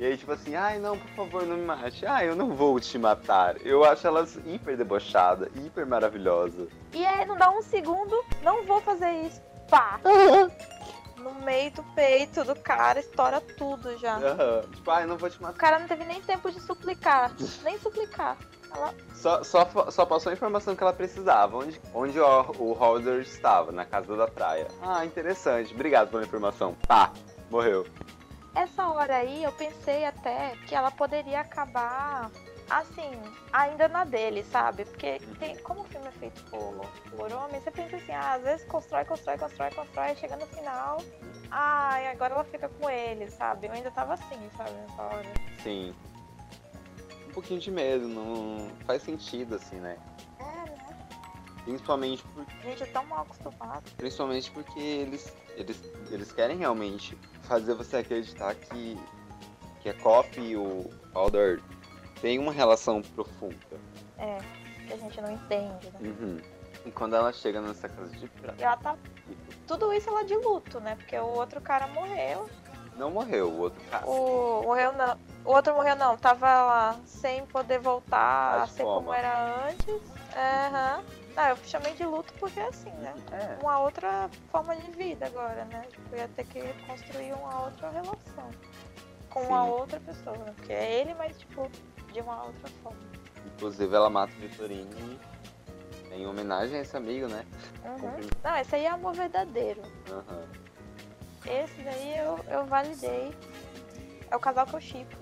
E aí, tipo assim, ai não, por favor, não me mate. Ai, eu não vou te matar. Eu acho elas hiper debochada, hiper maravilhosa. E aí não dá um segundo, não vou fazer isso. Pá! No meio do peito do cara, estoura tudo já. Uhum. Tipo, ai, ah, não vou te matar. O cara não teve nem tempo de suplicar. nem suplicar. Ela... Só, só, só passou a informação que ela precisava. Onde, onde o, o Holder estava, na casa da praia. Ah, interessante. Obrigado pela informação. Pá, morreu. Essa hora aí eu pensei até que ela poderia acabar assim, ainda na dele, sabe? Porque tem, como o filme é feito por, por homem, você pensa assim, ah, às vezes constrói, constrói, constrói, constrói, chega no final, ah, e agora ela fica com ele, sabe? Eu ainda tava assim, sabe, nessa hora. Sim. Um pouquinho de medo, não faz sentido, assim, né? É, né? Principalmente porque. Gente, é tão mal acostumado. Principalmente porque eles, eles, eles querem realmente fazer você acreditar que, que a Coffee e o Alder tem uma relação profunda. É, que a gente não entende, né? Uhum. E quando ela chega nessa casa de prata. Ela tá. Tudo isso ela de luto, né? Porque o outro cara morreu. Não morreu, o outro cara. O, morreu não. O outro morreu não, tava lá sem poder voltar a ser como era antes. Aham. Uhum. Não, eu chamei de luto porque é assim, né? É. Uma outra forma de vida agora, né? Tipo, ia ter que construir uma outra relação com Sim. uma outra pessoa, né? Porque é ele, mas tipo, de uma outra forma. Inclusive ela mata o Vitorini em homenagem a esse amigo, né? Uhum. Não, esse aí é amor verdadeiro. Uhum. Esse daí eu, eu validei. É o casal que eu chipo.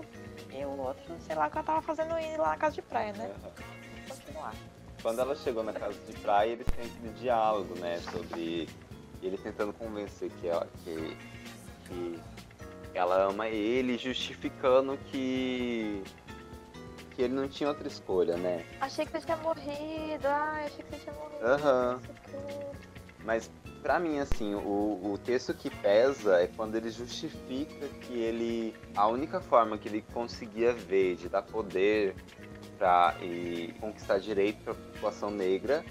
E o outro, sei lá, que ela tava fazendo ir lá na casa de praia, né? Uhum. Continuar. Quando ela chegou na casa de praia, eles têm aquele diálogo, né? Sobre ele tentando convencer que ela, que, que ela ama ele, justificando que que ele não tinha outra escolha, né? Achei que você tinha morrido, ai, achei que você tinha morrido. Aham. Uhum. Mas para mim, assim, o, o texto que pesa é quando ele justifica que ele. A única forma que ele conseguia ver de dar poder para e conquistar direito para a população negra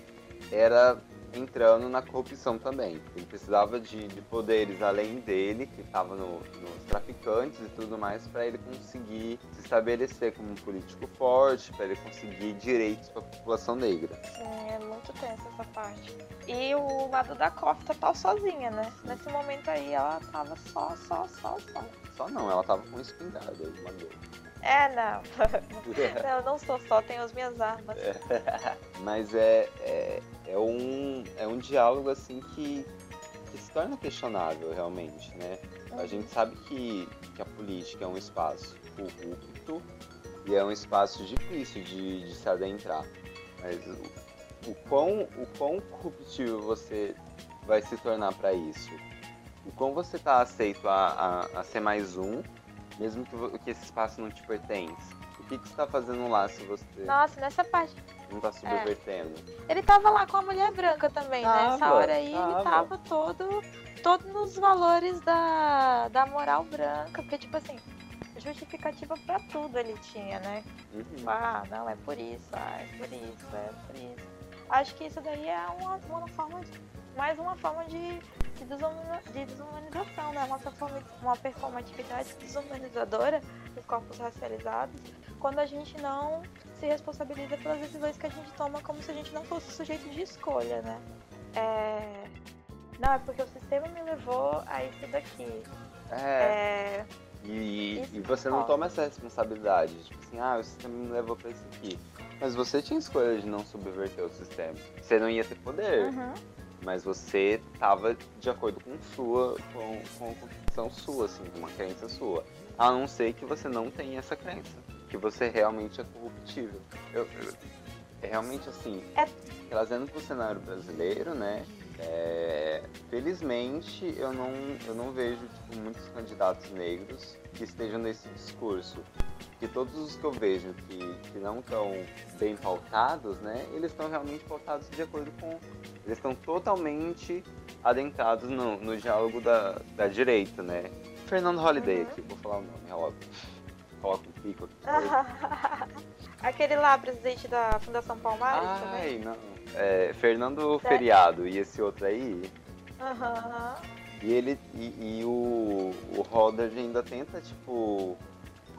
era entrando na corrupção também. Ele precisava de, de poderes além dele, que estava no, nos traficantes e tudo mais, para ele conseguir se estabelecer como um político forte, para ele conseguir direitos para a população negra. Sim, é muito tensa essa parte. E o lado da Coffee total sozinha, né? Nesse momento aí ela tava só, só, só, só. Só não, ela tava com espingarda, uma É, não. [LAUGHS] não, eu não sou só, tenho as minhas armas. [LAUGHS] Mas é, é, é, um, é um diálogo assim que, que se torna questionável realmente, né? A uhum. gente sabe que, que a política é um espaço corrupto e é um espaço difícil de, de se adentrar. Mas o, o, quão, o quão corruptível você vai se tornar para isso? O quão você está aceito a, a, a ser mais um mesmo que, que esse espaço não te pertence. O que, que você está fazendo lá se você. Nossa, nessa parte. Não está subvertendo. É. Ele tava lá com a mulher branca também, tava, né? Nessa hora aí tava. ele tava todo, todo nos valores da, da moral branca. Porque, tipo assim, justificativa para tudo ele tinha, né? Uhum. Ah, não, é por isso, ah, é por isso, é por isso. Acho que isso daí é uma, uma forma de, mais uma forma de de, desumanização, né? Uma, uma performatividade desumanizadora dos corpos racializados, quando a gente não se responsabiliza pelas decisões que a gente toma como se a gente não fosse sujeito de escolha, né? É... Não, é porque o sistema me levou a isso daqui. É. é... E, e você não toma essa responsabilidade. Tipo assim, ah, o sistema me levou pra isso aqui. Mas você tinha escolha de não subverter o sistema. Você não ia ter poder. Uhum mas você estava de acordo com sua, com, com a convicção sua, assim, com uma crença sua. A não ser que você não tenha essa crença, que você realmente é corruptível. Eu, eu, é realmente assim, é... trazendo para o cenário brasileiro, né? É, felizmente eu não, eu não vejo tipo, muitos candidatos negros que estejam nesse discurso. Que todos os que eu vejo que, que não estão bem pautados, né? Eles estão realmente pautados de acordo com eles estão totalmente adentrados no, no diálogo da, da direita, né? Fernando Holliday uhum. aqui, vou falar o nome, logo. Coloca um pico aqui. [LAUGHS] Aquele lá, presidente da Fundação Palmares Ai, também? não. É, Fernando Sério? Feriado e esse outro aí. Aham. Uhum. E ele e, e, o, o Roder ainda tenta, tipo,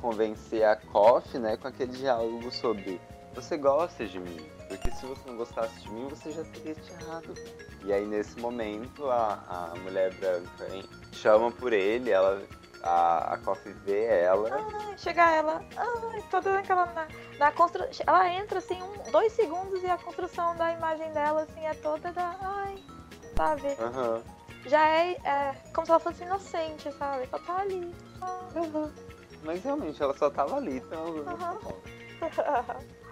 convencer a Koff, né, com aquele diálogo sobre você gosta de mim, porque se você não gostasse de mim, você já teria te errado. E aí nesse momento a, a mulher branca hein, chama por ele, ela a, a Coffee vê ela. Ai, chega ela, ai, toda naquela. Na, na constru... Ela entra assim, um, dois segundos e a construção da imagem dela assim é toda da. Ai, sabe? Aham. Já é, é como se ela fosse inocente, sabe? Só tá ali. Ah, Mas realmente ela só tava ali, então. Aham.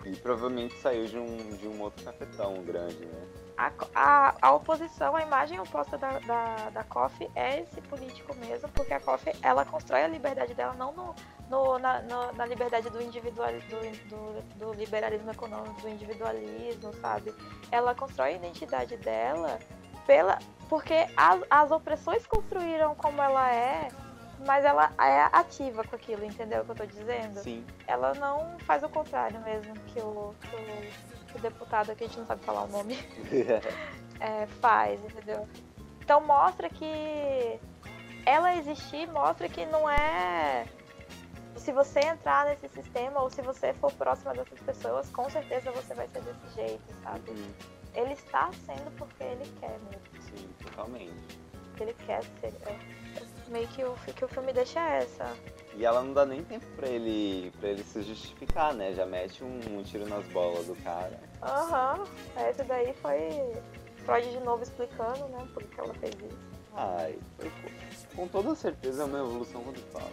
E provavelmente saiu de um, de um outro cafetão grande, né? A, a, a oposição, a imagem oposta da, da, da Coffee é esse político mesmo, porque a Coffee, ela constrói a liberdade dela não no, no, na, no- na liberdade do, individual, do, do, do liberalismo econômico, do individualismo, sabe? Ela constrói a identidade dela pela, porque as, as opressões construíram como ela é, mas ela é ativa com aquilo, entendeu o que eu tô dizendo? Sim. Ela não faz o contrário mesmo que o, que o, que o deputado, que a gente não sabe falar o nome, [LAUGHS] é, faz, entendeu? Então mostra que ela existir mostra que não é. Se você entrar nesse sistema ou se você for próxima dessas pessoas, com certeza você vai ser desse jeito, sabe? Hum, Ele está sendo porque ele quer mesmo. Sim, totalmente. Porque ele quer ser. é. Meio que o, que o filme deixa essa. E ela não dá nem tempo pra ele, pra ele se justificar, né? Já mete um, um tiro nas bolas do cara. Aham. Esse daí foi Freud de novo explicando, né? Por que ela fez isso. Ai, foi, com toda certeza é uma evolução quando fala.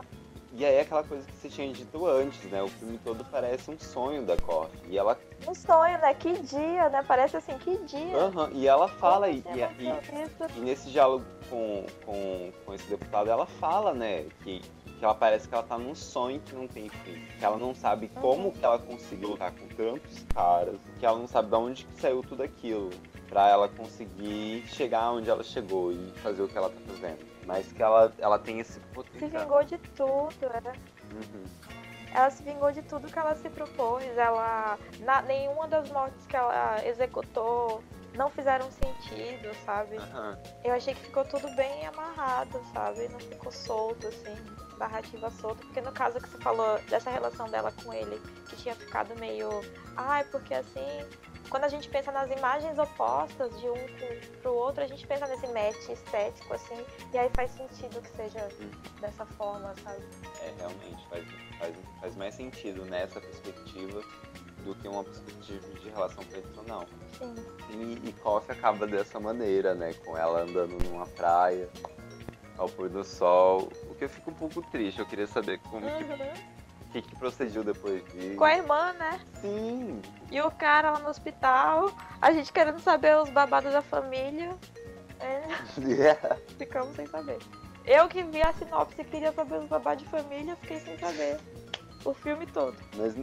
[LAUGHS] E aí aquela coisa que você tinha dito antes, né? O filme todo parece um sonho da Coffee. E ela, um sonho, né? Que dia, né? Parece assim, que dia. aham, e ela fala, e, Como e, e- e nesse diálogo com, com, com esse deputado, ela fala, né? Que, que ela parece que ela tá num sonho que não tem fim. Que ela não sabe como que ela conseguiu lutar com tantos caras. Que ela não sabe de onde que saiu tudo aquilo. Pra ela conseguir chegar onde ela chegou e fazer o que ela tá fazendo. Mas que ela, ela tem esse Se potencial. vingou de tudo, né? Uhum. Ela se vingou de tudo que ela se propôs. Ela. Na, nenhuma das mortes que ela executou não fizeram sentido, sabe? Aham. Eu achei que ficou tudo bem amarrado, sabe? Não ficou solto, assim, narrativa solta. Porque no caso que você falou dessa relação dela com ele, que tinha ficado meio. Ai, porque assim. Quando a gente pensa nas imagens opostas de um pro- pro outro, a gente pensa nesse match estético, assim, e aí faz sentido que seja dessa forma, sabe? É, realmente, faz, faz, faz mais sentido nessa perspectiva do que uma perspectiva de relação tradicional. Sim. E, e Coffee acaba dessa maneira, né? Com ela andando numa praia, ao pôr do sol. O que eu fico um pouco triste, eu queria saber como Uhum. que, que procediu depois disso. Com a irmã, né? Sim! E o cara lá no hospital, a gente querendo saber os babados da família. [LAUGHS] É, ficamos sem saber. Eu que vi a sinopse e queria saber os babados de família, fiquei sem saber. O filme todo. mas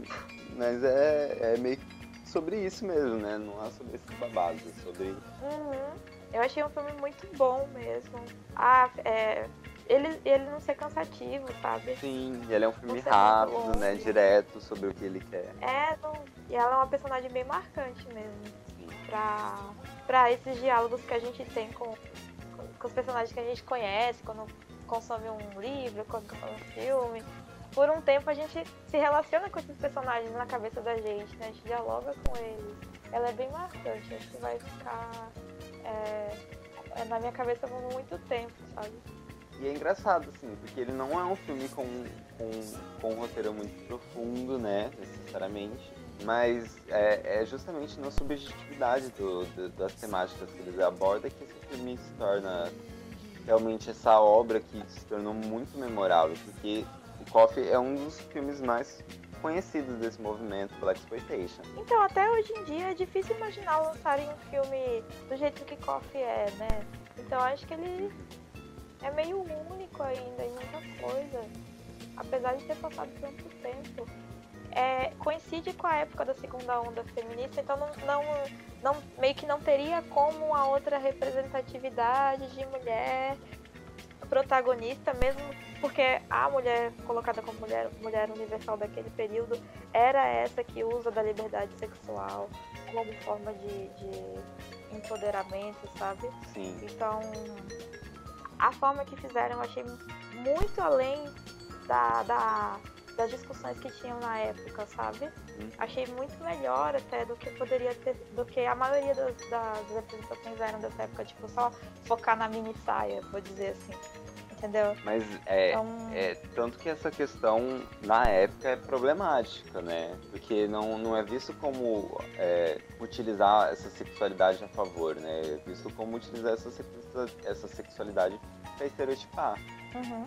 mas é, é meio que sobre isso mesmo, né? Não é sobre esses babados, é sobre. Uhum. Eu achei um filme muito bom mesmo. Ah, é. Ele, ele não ser cansativo, sabe? Sim, ele é um filme rápido, né? Direto sobre o que ele quer. É, não... e ela é uma personagem bem marcante mesmo. Sim. pra, pra esses diálogos que a gente tem com, com, com os personagens que a gente conhece, quando consome um livro, quando consome um filme. Por um tempo a gente se relaciona com esses personagens na cabeça da gente, né? A gente dialoga com eles. Ela é bem marcante, acho que vai ficar é, é na minha cabeça por muito tempo, sabe? E é engraçado, assim, porque ele não é um filme com, com, com um roteiro muito profundo, né, necessariamente. Mas é, é justamente na subjetividade do, do- das temáticas que ele aborda que esse filme se torna realmente essa obra que se tornou muito memorável. Porque o Coffee é um dos filmes mais conhecidos desse movimento Black Exploitation. Então, até hoje em dia é difícil imaginar lançarem um filme do jeito que Coffee é, né? Então, acho que ele é meio único ainda em muita coisa. Apesar de ter passado tanto tempo. É, coincide com a época da segunda onda feminista, então não, não, não- meio que não teria como uma outra representatividade de mulher protagonista, mesmo porque a mulher colocada como mulher, mulher universal daquele período era essa que usa da liberdade sexual como forma de, de empoderamento, sabe? Sim. Então, a forma que fizeram eu achei muito além da, da- das discussões que tinham na época, sabe? Hum. Achei muito melhor até do que poderia ter, do que a maioria das, das apresentações eram dessa época, tipo, só focar na mini saia, vou dizer assim entendeu? Mas é, então... é, tanto que essa questão na época é problemática, né? Porque não, não é visto como é, utilizar essa sexualidade a favor, né? É visto como utilizar essa, essa sexualidade para estereotipar. Uhum.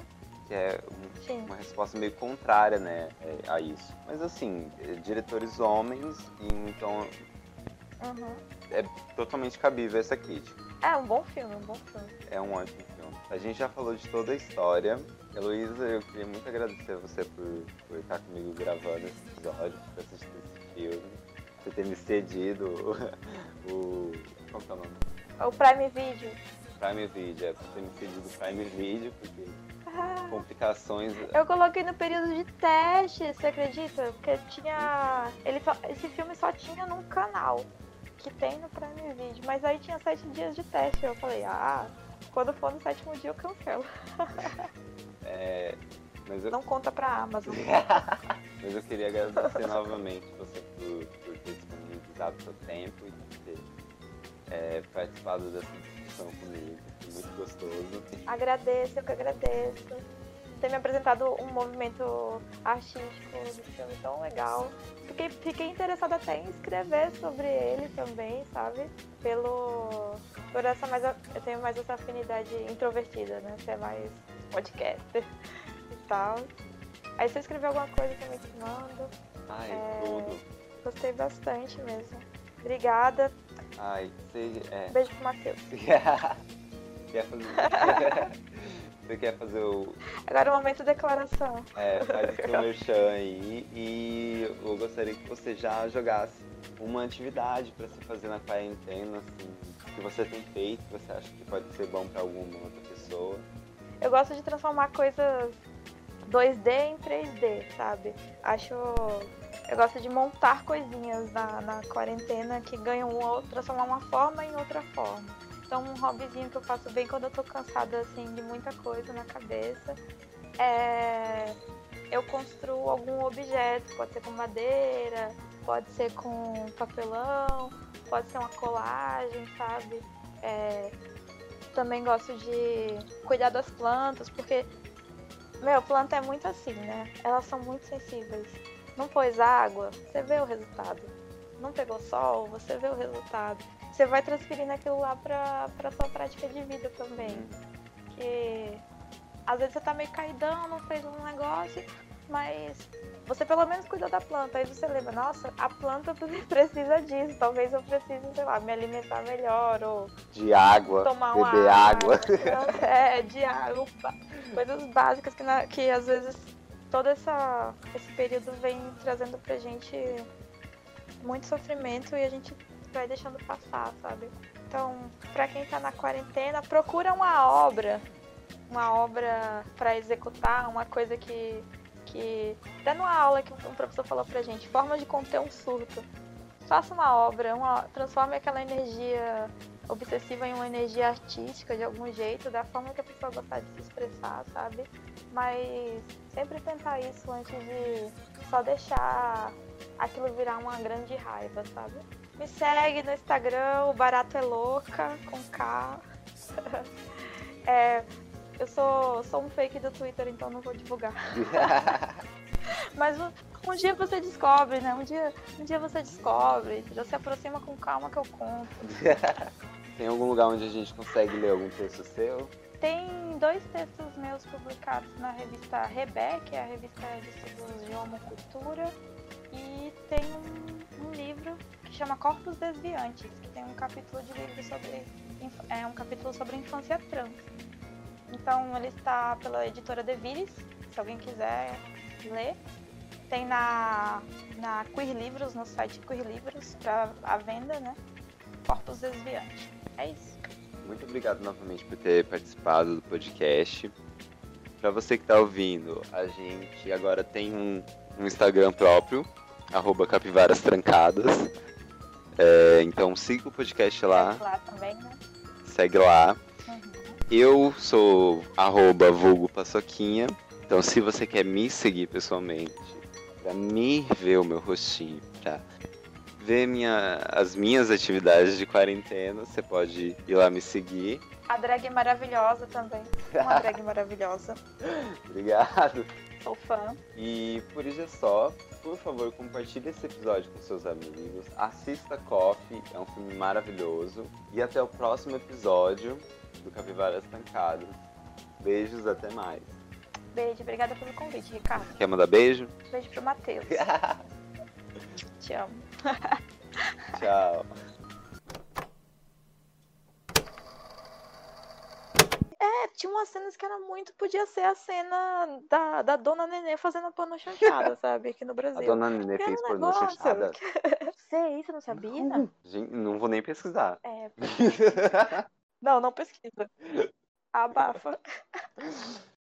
Que é um, uma resposta meio contrária, né, é, a isso. Mas assim, é, diretores homens, então uhum. é totalmente cabível essa crítica. É um bom filme, um bom filme. É um ótimo filme. A gente já falou de toda a história. Heloísa, eu queria muito agradecer a você por, por estar comigo gravando esse episódio, por assistir esse filme, por ter me cedido o. [LAUGHS] o qual que é o nome? O Prime Video. Prime Video, é, por ter me cedido o Prime Video, porque ah. complicações. Eu coloquei no período de teste, você acredita? Porque tinha. Ele, esse filme só tinha num canal que tem no Prime Video, mas aí tinha sete dias de teste. Eu falei, ah, quando for no sétimo dia eu cancelo. [LAUGHS] é, eu... Não conta pra Amazon. [LAUGHS] mas eu queria agradecer novamente você por, por ter disponibilizado seu tempo e ter é, participado dessa discussão comigo. Foi muito gostoso. Agradeço, eu que agradeço ter me apresentado um movimento artístico do filme tão legal. Fiquei, fiquei interessada até em escrever sobre ele também, sabe? Pelo. Por essa mais. Eu tenho mais essa afinidade introvertida, né? Ser mais podcaster [LAUGHS] e tal. Aí se eu escrever alguma coisa também te mando. Ai, é... tudo. Gostei bastante mesmo. Obrigada. Ai, você. É... Beijo pro Matheus. [LAUGHS] Fazer. [LAUGHS] Você quer fazer o. Agora é o momento da declaração. É, faz o seu [LAUGHS] merchan aí. E eu gostaria que você já jogasse uma atividade para se fazer na quarentena, assim, que você tem feito, que você acha que pode ser bom para alguma outra pessoa. Eu gosto de transformar coisas 2D em 3D, sabe? Acho. Eu gosto de montar coisinhas na, na quarentena que ganham uma, transformar uma forma em outra forma. Então, um hobbyzinho que eu faço bem quando eu tô cansada, assim, de muita coisa na cabeça, é... Eu construo algum objeto, pode ser com madeira, pode ser com papelão, pode ser uma colagem, sabe? É... Também gosto de cuidar das plantas, porque, meu, planta é muito assim, né? Elas são muito sensíveis. Não pôs água, você vê o resultado. Não pegou sol, você vê o resultado você vai transferindo aquilo lá pra, pra sua prática de vida também. Que às vezes você tá meio caidão, não fez um negócio, mas você pelo menos cuidou da planta. Aí você lembra, nossa, a planta [LAUGHS] precisa disso. Talvez eu precise, sei lá, me alimentar melhor ou. De água. Tomar beber água. água. [LAUGHS] é, de água. Coisas básicas que, na, que às vezes todo essa, esse período vem trazendo pra gente muito sofrimento e a gente vai deixando passar, sabe? Então, para quem tá na quarentena, procura uma obra, uma obra para executar, uma coisa que que até numa aula que um professor falou pra gente, forma de conter um surto. Faça uma obra, uma, transforme aquela energia obsessiva em uma energia artística de algum jeito, da forma que a pessoa gostar de se expressar, sabe? Mas sempre tentar isso antes de só deixar aquilo virar uma grande raiva, sabe? Me segue no Instagram, o Barato é Louca, com K. [LAUGHS] é, eu sou, sou um fake do Twitter, então não vou divulgar. [LAUGHS] Mas um, dia você descobre, né? Um dia, um dia você descobre. Já se aproxima com calma que eu conto. [LAUGHS] Tem algum lugar onde a gente consegue ler algum texto seu? Tem dois textos meus publicados na revista Rebec, que é a revista de estudos de homocultura. E tem um, um livro chama Corpos Desviantes, que tem um capítulo de livro sobre é um capítulo sobre infância trans. Então ele está pela editora Devires, se alguém quiser ler. Tem na, na Queer Livros, no site Queer Livros, para a venda, né? Corpos Desviantes. É isso. Muito obrigado novamente por ter participado do podcast. Para você que está ouvindo, a gente agora tem um, um Instagram próprio, arroba capivaras trancadas. É, então siga o podcast lá. Segue lá também, né? Segue lá. Uhum. Eu sou arroba vulgo paçoquinha. Então se você quer me seguir pessoalmente, pra me ver o meu rostinho, pra ver minha, as minhas atividades de quarentena, você pode ir lá me seguir. A drag é maravilhosa também. Uma [LAUGHS] drag maravilhosa. Obrigado. Sou fã. E por isso é só. Por favor, compartilhe esse episódio com seus amigos. Assista Coffee, é um filme maravilhoso. E até o próximo episódio do Capivaras Tancadas. Beijos, até mais. Beijo, obrigada pelo convite, Ricardo. Quer mandar beijo? Beijo pro Matheus. [LAUGHS] Te amo. [LAUGHS] Tchau. É, tinha umas cenas que era muito. Podia ser a cena da, da dona Nenê fazendo a porno chanchada, [LAUGHS] sabe? Aqui no Brasil. A dona Nenê Era fez um negócio chanchada? [LAUGHS] Sei, você não sabia? Não. Gente, não vou nem pesquisar. É. [LAUGHS] Não, não pesquisa. Abafa.